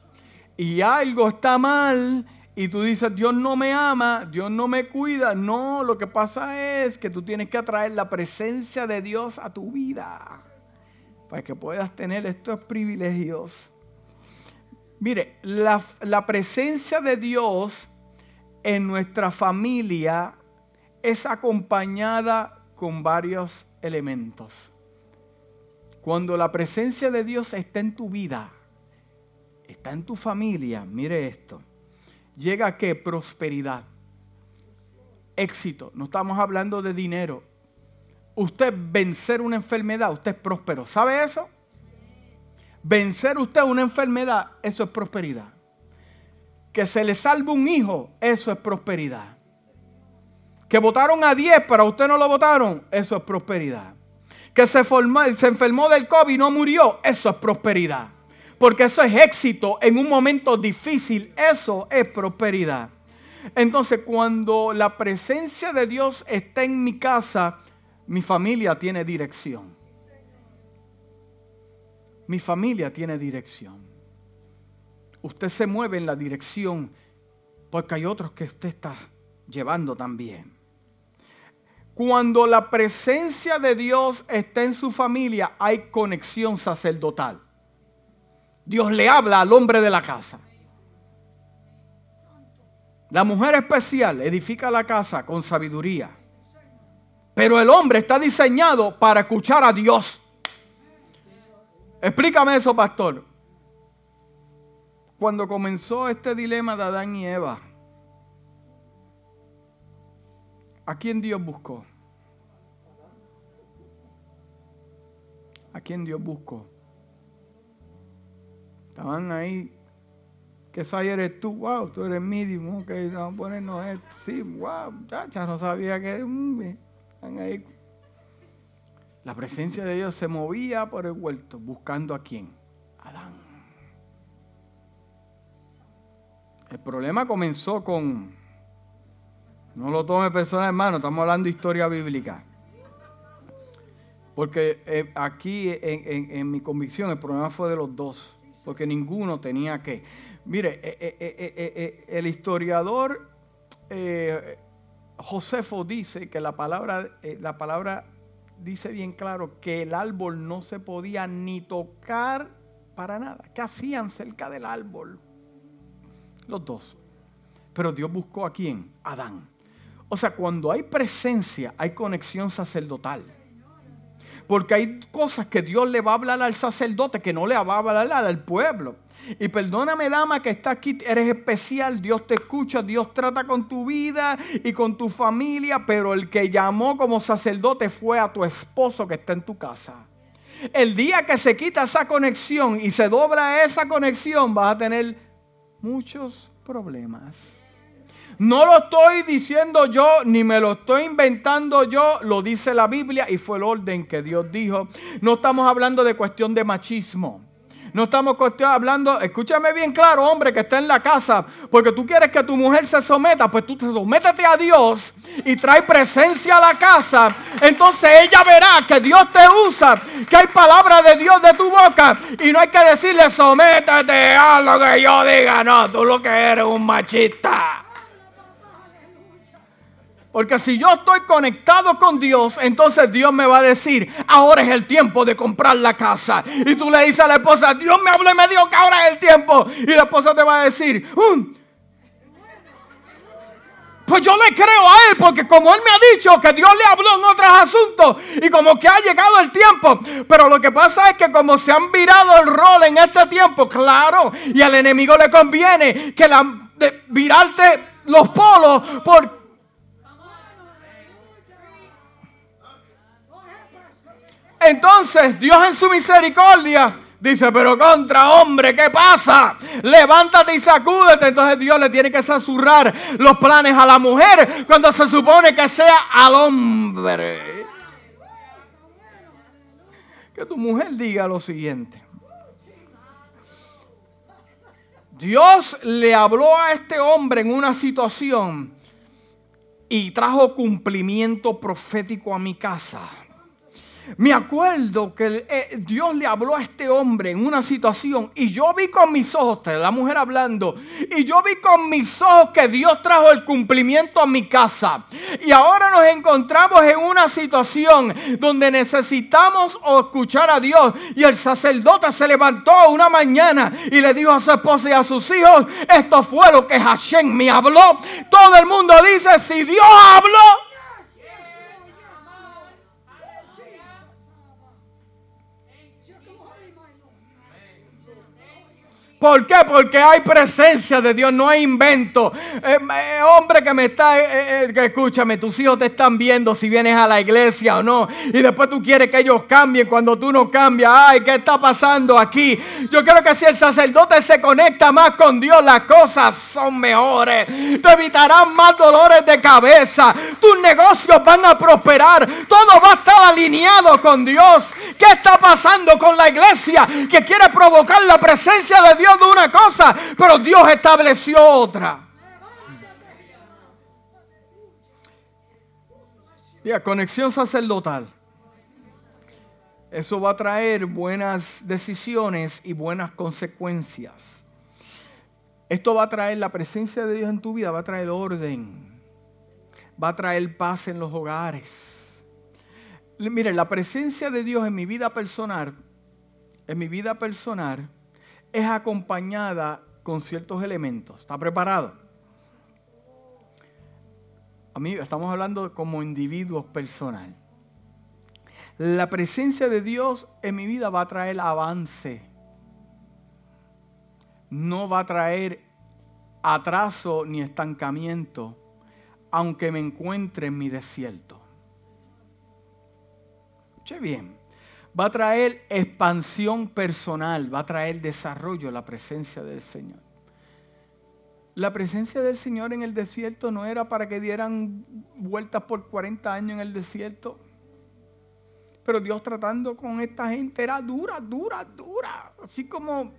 [SPEAKER 1] y algo está mal y tú dices, Dios no me ama, Dios no me cuida. No, lo que pasa es que tú tienes que atraer la presencia de Dios a tu vida para que puedas tener estos privilegios. Mire, la, la presencia de Dios en nuestra familia es acompañada con varios elementos. Cuando la presencia de Dios está en tu vida, está en tu familia, mire esto, llega a qué? Prosperidad, éxito. No estamos hablando de dinero. Usted vencer una enfermedad, usted es próspero. ¿Sabe eso? Vencer usted una enfermedad, eso es prosperidad. Que se le salve un hijo, eso es prosperidad. Que votaron a 10, pero usted no lo votaron, eso es prosperidad. Que se, se enfermó del COVID y no murió, eso es prosperidad. Porque eso es éxito en un momento difícil, eso es prosperidad. Entonces, cuando la presencia de Dios está en mi casa, mi familia tiene dirección. Mi familia tiene dirección. Usted se mueve en la dirección porque hay otros que usted está llevando también. Cuando la presencia de Dios está en su familia, hay conexión sacerdotal. Dios le habla al hombre de la casa. La mujer especial edifica la casa con sabiduría. Pero el hombre está diseñado para escuchar a Dios. Explícame eso, pastor. Cuando comenzó este dilema de Adán y Eva, ¿A quién Dios buscó? ¿A quién Dios buscó? Estaban ahí. Que soy eres tú, wow, tú eres medium, ok, vamos a ponernos esto. Sí, wow, ya no sabía que. Mm, están ahí. La presencia de Dios se movía por el huerto, buscando a quién? Adán. El problema comenzó con no lo tome personal, hermano, estamos hablando de historia bíblica. Porque eh, aquí en, mi convicción el problema fue de los dos, porque ninguno tenía que. Mire, eh, eh, el historiador Josefo dice que la palabra, la palabra dice bien claro que el árbol no se podía ni tocar para nada. ¿Qué hacían cerca del árbol? Los dos. Pero Dios buscó a quién? Adán. O sea, cuando hay presencia, hay conexión sacerdotal. Porque hay cosas que Dios le va a hablar al sacerdote que no le va a hablar al pueblo. Y perdóname, dama, que está aquí, eres especial, Dios te escucha, Dios trata con tu vida y con tu familia, pero el que llamó como sacerdote fue a tu esposo que está en tu casa. El día que se quita esa conexión y se dobla esa conexión, vas a tener muchos problemas. No lo estoy diciendo yo, ni me lo estoy inventando yo, lo dice la Biblia y fue el orden que Dios dijo. No estamos hablando de cuestión de machismo. No estamos hablando, escúchame bien claro, hombre, que está en la casa, porque tú quieres que tu mujer se someta, pues tú te sométete a Dios y trae presencia a la casa. Entonces ella verá que Dios te usa, que hay palabra de Dios de tu boca y no hay que decirle sométete a lo que yo diga. No, tú lo que eres un machista. Porque si yo estoy conectado con Dios, entonces Dios me va a decir, ahora es el tiempo de comprar la casa. Y tú le dices a la esposa, Dios me habló y me dijo que ahora es el tiempo. Y la esposa te va a decir, um, pues yo le creo a él, porque como él me ha dicho que Dios le habló en otros asuntos y como que ha llegado el tiempo. Pero lo que pasa es que como se han virado el rol en este tiempo, claro, y al enemigo le conviene que la, virarte los polos por Entonces Dios en su misericordia dice, pero contra hombre, ¿qué pasa? Levántate y sacúdete. Entonces Dios le tiene que susurrar los planes a la mujer cuando se supone que sea al hombre. Que tu mujer diga lo siguiente. Dios le habló a este hombre en una situación y trajo cumplimiento profético a mi casa. Me acuerdo que eh, Dios le habló a este hombre en una situación y yo vi con mis ojos, la mujer hablando, y yo vi con mis ojos que Dios trajo el cumplimiento a mi casa. Y ahora nos encontramos en una situación donde necesitamos escuchar a Dios. Y el sacerdote se levantó una mañana y le dijo a su esposa y a sus hijos, esto fue lo que Hashem me habló. Todo el mundo dice, si Dios habló, ¿Por qué? Porque hay presencia de Dios, no hay invento. Eh, eh, hombre que me está, eh, escúchame, tus hijos te están viendo si vienes a la iglesia o no. Y después tú quieres que ellos cambien cuando tú no cambias. Ay, ¿qué está pasando aquí? Yo creo que si el sacerdote se conecta más con Dios, las cosas son mejores. Te evitarán más dolores de cabeza. Tus negocios van a prosperar. Todo va a estar alineado con Dios. ¿Qué está pasando con la iglesia que quiere provocar la presencia de Dios? De una cosa, pero Dios estableció otra. Ya, conexión sacerdotal. Eso va a traer buenas decisiones y buenas consecuencias. Esto va a traer la presencia de Dios en tu vida, va a traer orden, va a traer paz en los hogares. Mire, la presencia de Dios en mi vida personal, en mi vida personal, es acompañada con ciertos elementos. ¿Está preparado? A mí estamos hablando como individuos personal. La presencia de Dios en mi vida va a traer avance. No va a traer atraso ni estancamiento, aunque me encuentre en mi desierto. Escuche bien va a traer expansión personal, va a traer desarrollo la presencia del Señor. La presencia del Señor en el desierto no era para que dieran vueltas por 40 años en el desierto. Pero Dios tratando con esta gente era dura, dura, dura. Así como,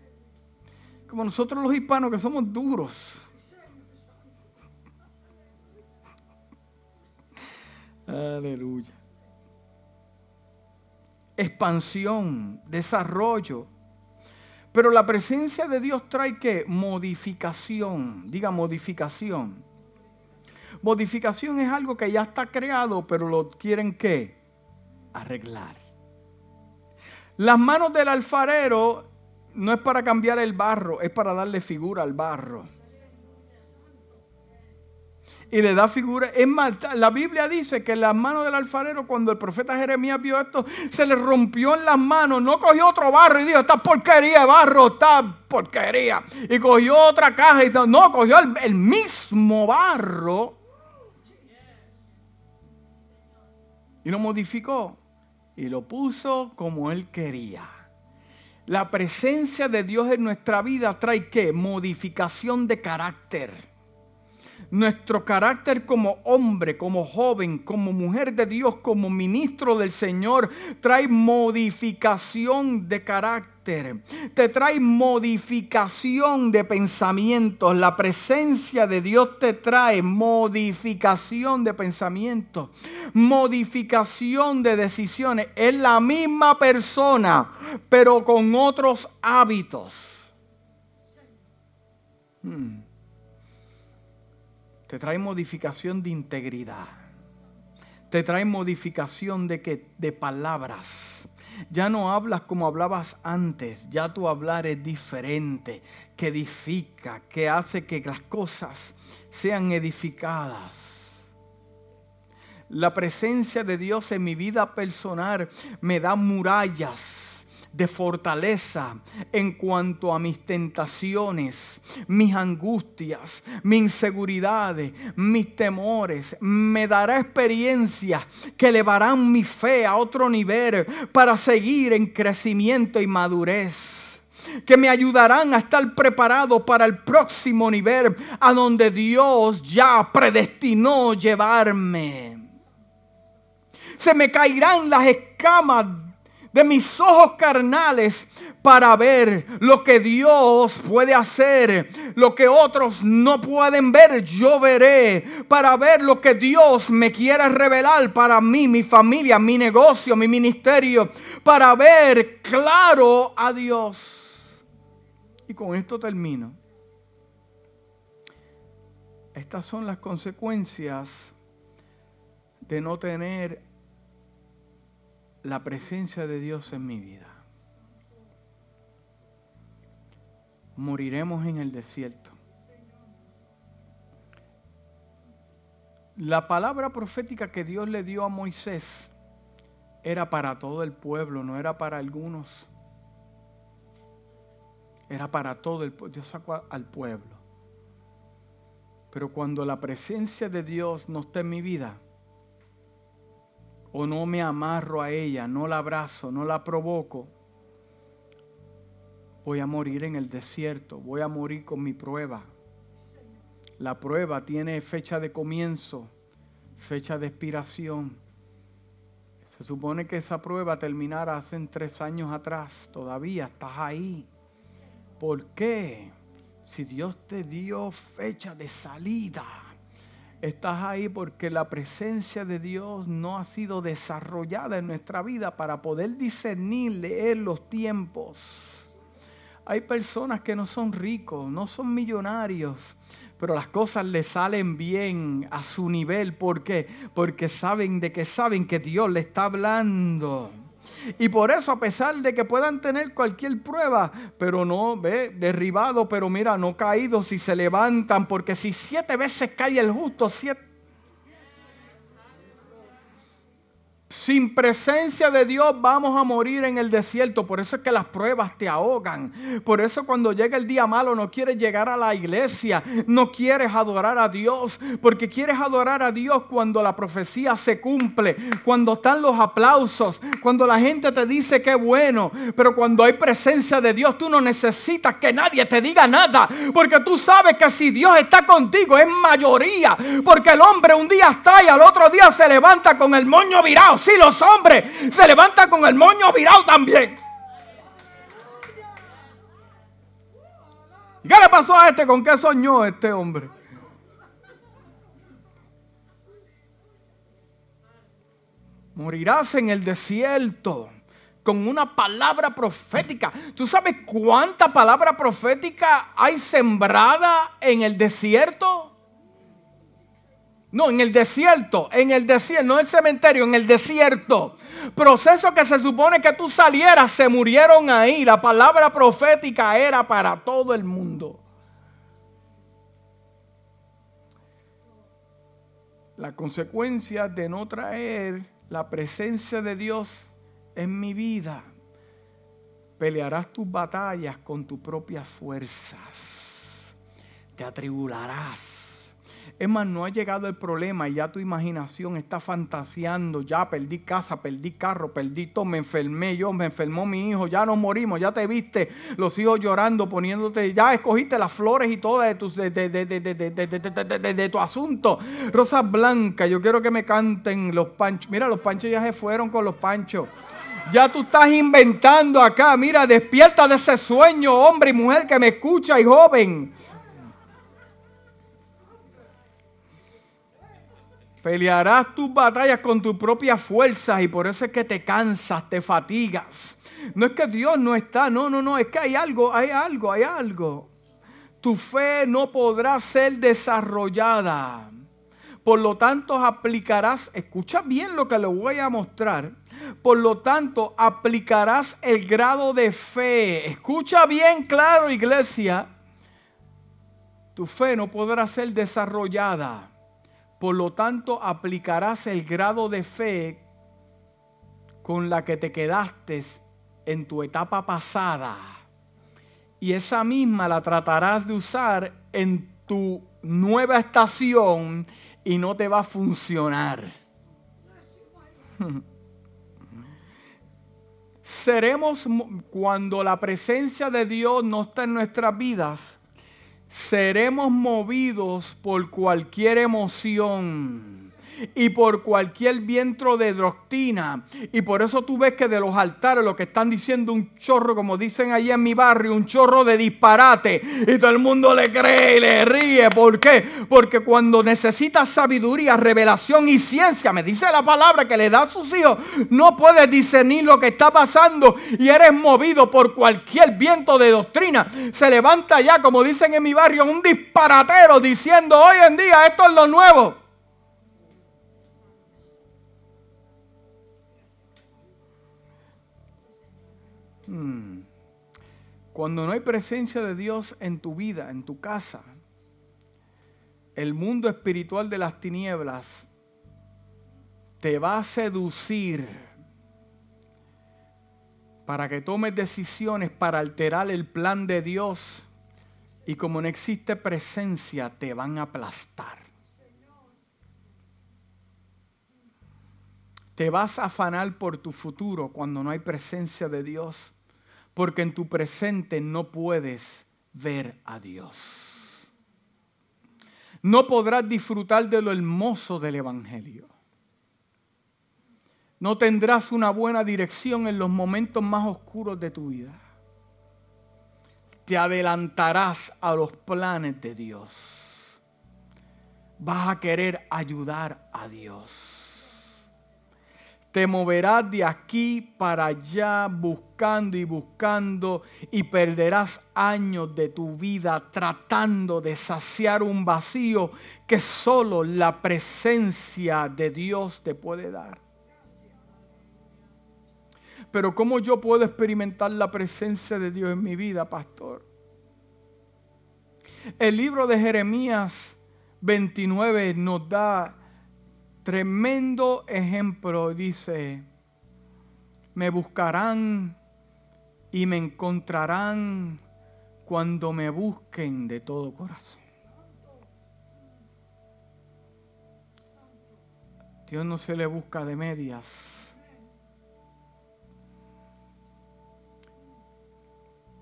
[SPEAKER 1] como nosotros los hispanos que somos duros. Aleluya expansión, desarrollo. Pero la presencia de Dios trae que modificación, diga modificación. Modificación es algo que ya está creado, pero lo quieren que arreglar. Las manos del alfarero no es para cambiar el barro, es para darle figura al barro y le da figura. Es más, la Biblia dice que las manos del alfarero, cuando el profeta Jeremías vio esto, se le rompió en las manos. No cogió otro barro y dijo, esta porquería de barro, esta porquería. Y cogió otra caja y no, cogió el mismo barro y lo modificó y lo puso como él quería. La presencia de Dios en nuestra vida trae qué? Modificación de carácter nuestro carácter como hombre, como joven, como mujer de Dios, como ministro del Señor, trae modificación de carácter. te trae modificación de pensamientos. La presencia de Dios te trae modificación de pensamientos, modificación de decisiones. Es la misma persona, pero con otros hábitos. Hmm. Te trae modificación de integridad. Te trae modificación de, que, de palabras. Ya no hablas como hablabas antes, ya tu hablar es diferente, que edifica, que hace que las cosas sean edificadas. La presencia de Dios en mi vida personal me da murallas de fortaleza en cuanto a mis tentaciones, mis angustias, mis inseguridades, mis temores. Me dará experiencias que elevarán mi fe a otro nivel para seguir en crecimiento y madurez que me ayudarán a estar preparado para el próximo nivel a donde Dios ya predestinó llevarme. Se me caerán las escamas de mis ojos carnales para ver lo que Dios puede hacer, lo que otros no pueden ver, yo veré, para ver lo que Dios me quiere revelar para mí, mi familia, mi negocio, mi ministerio, para ver claro a Dios. Y con esto termino. Estas son las consecuencias de no tener la presencia de Dios en mi vida. Moriremos en el desierto. La palabra profética que Dios le dio a Moisés era para todo el pueblo, no era para algunos. Era para todo el pueblo. Dios sacó al pueblo. Pero cuando la presencia de Dios no está en mi vida, o no me amarro a ella, no la abrazo, no la provoco, voy a morir en el desierto, voy a morir con mi prueba. La prueba tiene fecha de comienzo, fecha de expiración. Se supone que esa prueba terminara hace tres años atrás. Todavía estás ahí. ¿Por qué? Si Dios te dio fecha de salida Estás ahí porque la presencia de Dios no ha sido desarrollada en nuestra vida para poder discernir, leer los tiempos. Hay personas que no son ricos, no son millonarios, pero las cosas le salen bien a su nivel. ¿Por qué? Porque saben de que saben que Dios le está hablando. Y por eso, a pesar de que puedan tener cualquier prueba, pero no, ve, derribado, pero mira, no caídos, si se levantan, porque si siete veces cae el justo, siete Sin presencia de Dios vamos a morir en el desierto. Por eso es que las pruebas te ahogan. Por eso cuando llega el día malo no quieres llegar a la iglesia. No quieres adorar a Dios. Porque quieres adorar a Dios cuando la profecía se cumple. Cuando están los aplausos. Cuando la gente te dice que bueno. Pero cuando hay presencia de Dios tú no necesitas que nadie te diga nada. Porque tú sabes que si Dios está contigo es mayoría. Porque el hombre un día está y al otro día se levanta con el moño virado los hombres se levantan con el moño virado también. ¿Qué le pasó a este? ¿Con qué soñó este hombre? Morirás en el desierto con una palabra profética. ¿Tú sabes cuánta palabra profética hay sembrada en el desierto? No, en el desierto, en el desierto, no en el cementerio, en el desierto. Proceso que se supone que tú salieras, se murieron ahí. La palabra profética era para todo el mundo. La consecuencia de no traer la presencia de Dios en mi vida, pelearás tus batallas con tus propias fuerzas. Te atribularás es más, no ha llegado el problema y ya tu imaginación está fantaseando. Ya perdí casa, perdí carro, perdí todo, me enfermé yo, me enfermó mi hijo, ya nos morimos, ya te viste los hijos llorando, poniéndote, ya escogiste las flores y todo de tu, de, tu asunto. Rosa Blanca, yo quiero que me canten los panchos. Mira, los panchos ya se fueron con los panchos. Ya tú estás inventando acá. Mira, despierta de ese sueño, hombre y mujer que me escucha y joven. Pelearás tus batallas con tus propias fuerzas y por eso es que te cansas, te fatigas. No es que Dios no está, no, no, no, es que hay algo, hay algo, hay algo. Tu fe no podrá ser desarrollada. Por lo tanto, aplicarás, escucha bien lo que le voy a mostrar. Por lo tanto, aplicarás el grado de fe. Escucha bien claro, iglesia. Tu fe no podrá ser desarrollada. Por lo tanto, aplicarás el grado de fe con la que te quedaste en tu etapa pasada. Y esa misma la tratarás de usar en tu nueva estación y no te va a funcionar. Seremos, cuando la presencia de Dios no está en nuestras vidas, seremos movidos por cualquier emoción y por cualquier viento de doctrina. Y por eso tú ves que de los altares lo que están diciendo un chorro, como dicen allí en mi barrio, un chorro de disparate. Y todo el mundo le cree y le ríe. ¿Por qué? Porque cuando necesitas sabiduría, revelación y ciencia, me dice la palabra que le da a sus hijos, no puedes discernir lo que está pasando y eres movido por cualquier viento de doctrina. Se levanta ya, como dicen en mi barrio, un disparatero diciendo hoy en día esto es lo nuevo. Hmm. Cuando no hay presencia de Dios en tu vida, en tu casa, el mundo espiritual de las tinieblas te va a seducir para que tomes decisiones para alterar el plan de Dios y como no existe presencia te van a aplastar. Te vas a afanar por tu futuro cuando no hay presencia de Dios porque en tu presente no puedes ver a Dios. No podrás disfrutar de lo hermoso del Evangelio. No tendrás una buena dirección en los momentos más oscuros de tu vida. Te adelantarás a los planes de Dios. Vas a querer ayudar a Dios te moverás de aquí para allá buscando y buscando y perderás años de tu vida tratando de saciar un vacío que solo la presencia de Dios te puede dar. Pero ¿cómo yo puedo experimentar la presencia de Dios en mi vida, pastor? El libro de Jeremías 29 nos da Tremendo ejemplo, dice, me buscarán y me encontrarán cuando me busquen de todo corazón. Dios no se le busca de medias.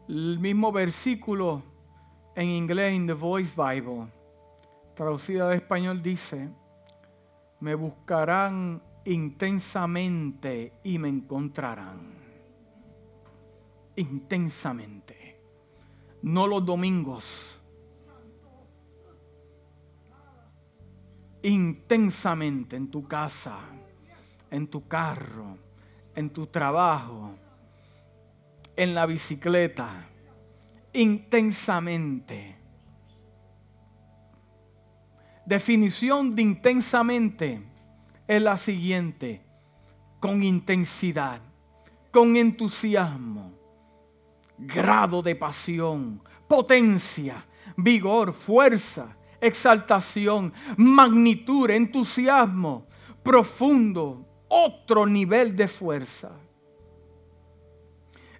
[SPEAKER 1] El mismo versículo en inglés en The Voice Bible, traducida de español, dice, me buscarán intensamente y me encontrarán. Intensamente. No los domingos. Intensamente en tu casa, en tu carro, en tu trabajo, en la bicicleta. Intensamente definición de intensamente es la siguiente, con intensidad, con entusiasmo, grado de pasión, potencia, vigor, fuerza, exaltación, magnitud, entusiasmo, profundo, otro nivel de fuerza.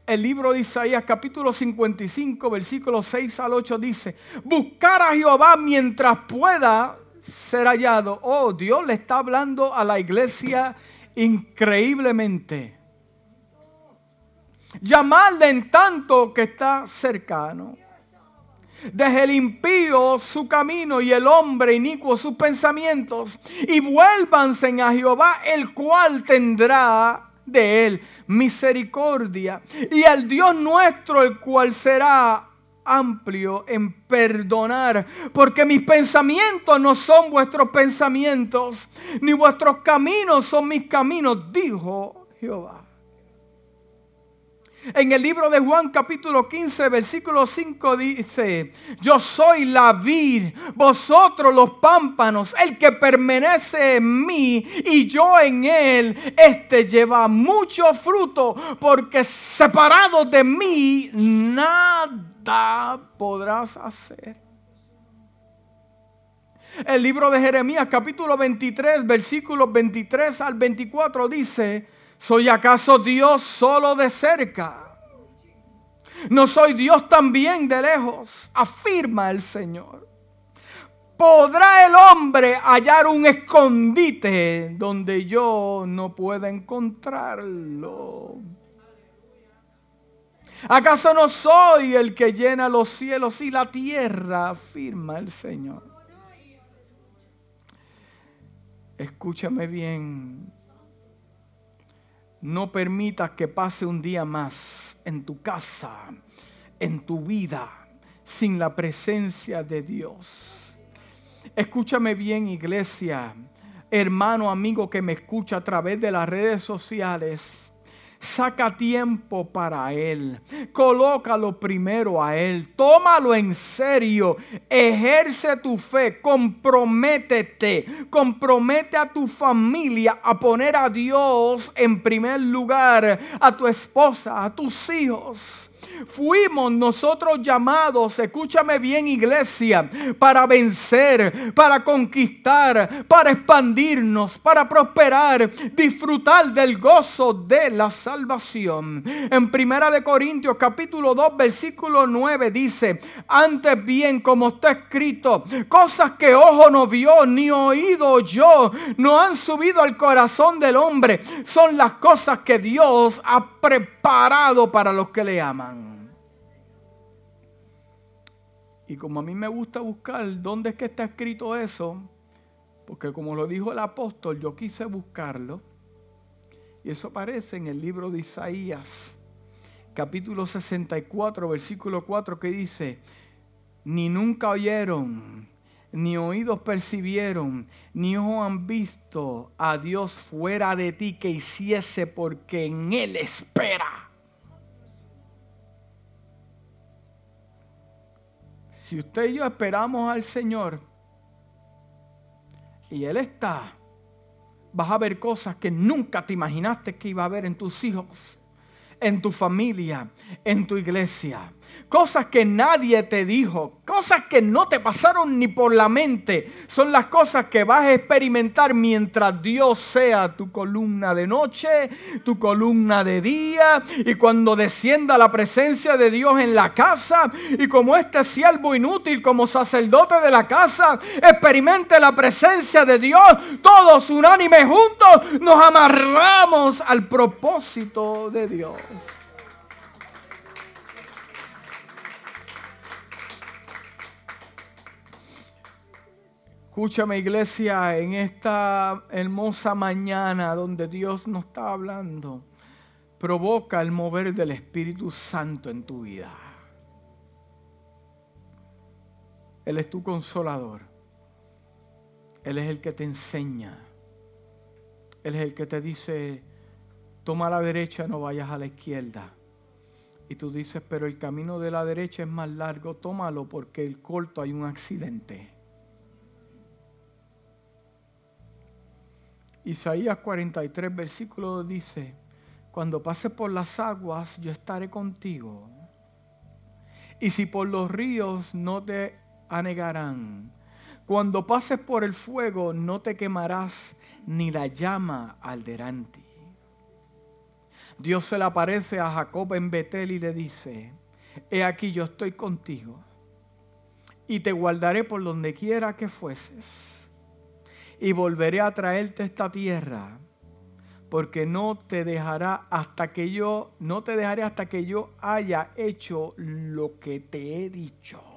[SPEAKER 1] El libro de Isaías capítulo 55 versículos 6 al 8 dice, buscar a Jehová mientras pueda ser hallado. Oh, Dios le está hablando a la iglesia increíblemente. Llamarle en tanto que está cercano. Deje el impío su camino y el hombre inicuo sus pensamientos y vuélvanse a Jehová, el cual tendrá de Él misericordia. Y al Dios nuestro, el cual será amplio en perdonar, porque mis pensamientos no son vuestros pensamientos, ni vuestros caminos son mis caminos, dijo Jehová. En el libro de Juan capítulo 15 versículo 5 dice, yo soy la vid, vosotros los pámpanos, el que permanece en mí y yo en él, este lleva mucho fruto, porque separado de mí nada podrás hacer. El libro de Jeremías capítulo 23 versículos 23 al 24 dice, ¿Soy acaso Dios solo de cerca? ¿No soy Dios también de lejos? Afirma el Señor. ¿Podrá el hombre hallar un escondite donde yo no pueda encontrarlo? ¿Acaso no soy el que llena los cielos y la tierra? Afirma el Señor. Escúchame bien. No permitas que pase un día más en tu casa, en tu vida, sin la presencia de Dios. Escúchame bien, iglesia, hermano, amigo que me escucha a través de las redes sociales. Saca tiempo para Él. Colócalo primero a Él. Tómalo en serio. Ejerce tu fe. Comprométete. Compromete a tu familia a poner a Dios en primer lugar. A tu esposa, a tus hijos. Fuimos nosotros llamados, escúchame bien iglesia, para vencer, para conquistar, para expandirnos, para prosperar, disfrutar del gozo de la salvación. En Primera de Corintios capítulo 2 versículo 9 dice, antes bien como está escrito, cosas que ojo no vio ni oído yo, no han subido al corazón del hombre, son las cosas que Dios ha preparado para los que le aman. Y como a mí me gusta buscar dónde es que está escrito eso, porque como lo dijo el apóstol, yo quise buscarlo. Y eso aparece en el libro de Isaías, capítulo 64, versículo 4, que dice, ni nunca oyeron, ni oídos percibieron, ni ojos han visto a Dios fuera de ti que hiciese porque en Él espera. Si usted y yo esperamos al Señor y Él está, vas a ver cosas que nunca te imaginaste que iba a haber en tus hijos, en tu familia, en tu iglesia cosas que nadie te dijo, cosas que no te pasaron ni por la mente, son las cosas que vas a experimentar mientras Dios sea tu columna de noche, tu columna de día, y cuando descienda la presencia de Dios en la casa, y como este siervo inútil, como sacerdote de la casa, experimente la presencia de Dios, todos unánimes juntos nos amarramos al propósito de Dios. Escúchame iglesia, en esta hermosa mañana donde Dios nos está hablando, provoca el mover del Espíritu Santo en tu vida. Él es tu consolador. Él es el que te enseña. Él es el que te dice, toma la derecha, no vayas a la izquierda. Y tú dices, pero el camino de la derecha es más largo, tómalo porque el corto hay un accidente. Isaías 43, versículo dice, cuando pases por las aguas, yo estaré contigo. Y si por los ríos no te anegarán. Cuando pases por el fuego, no te quemarás, ni la llama alderante. Dios se le aparece a Jacob en Betel y le dice, he aquí yo estoy contigo y te guardaré por donde quiera que fueses y volveré a traerte esta tierra, porque no te dejará hasta que yo, no te dejaré hasta que yo haya hecho lo que te he dicho.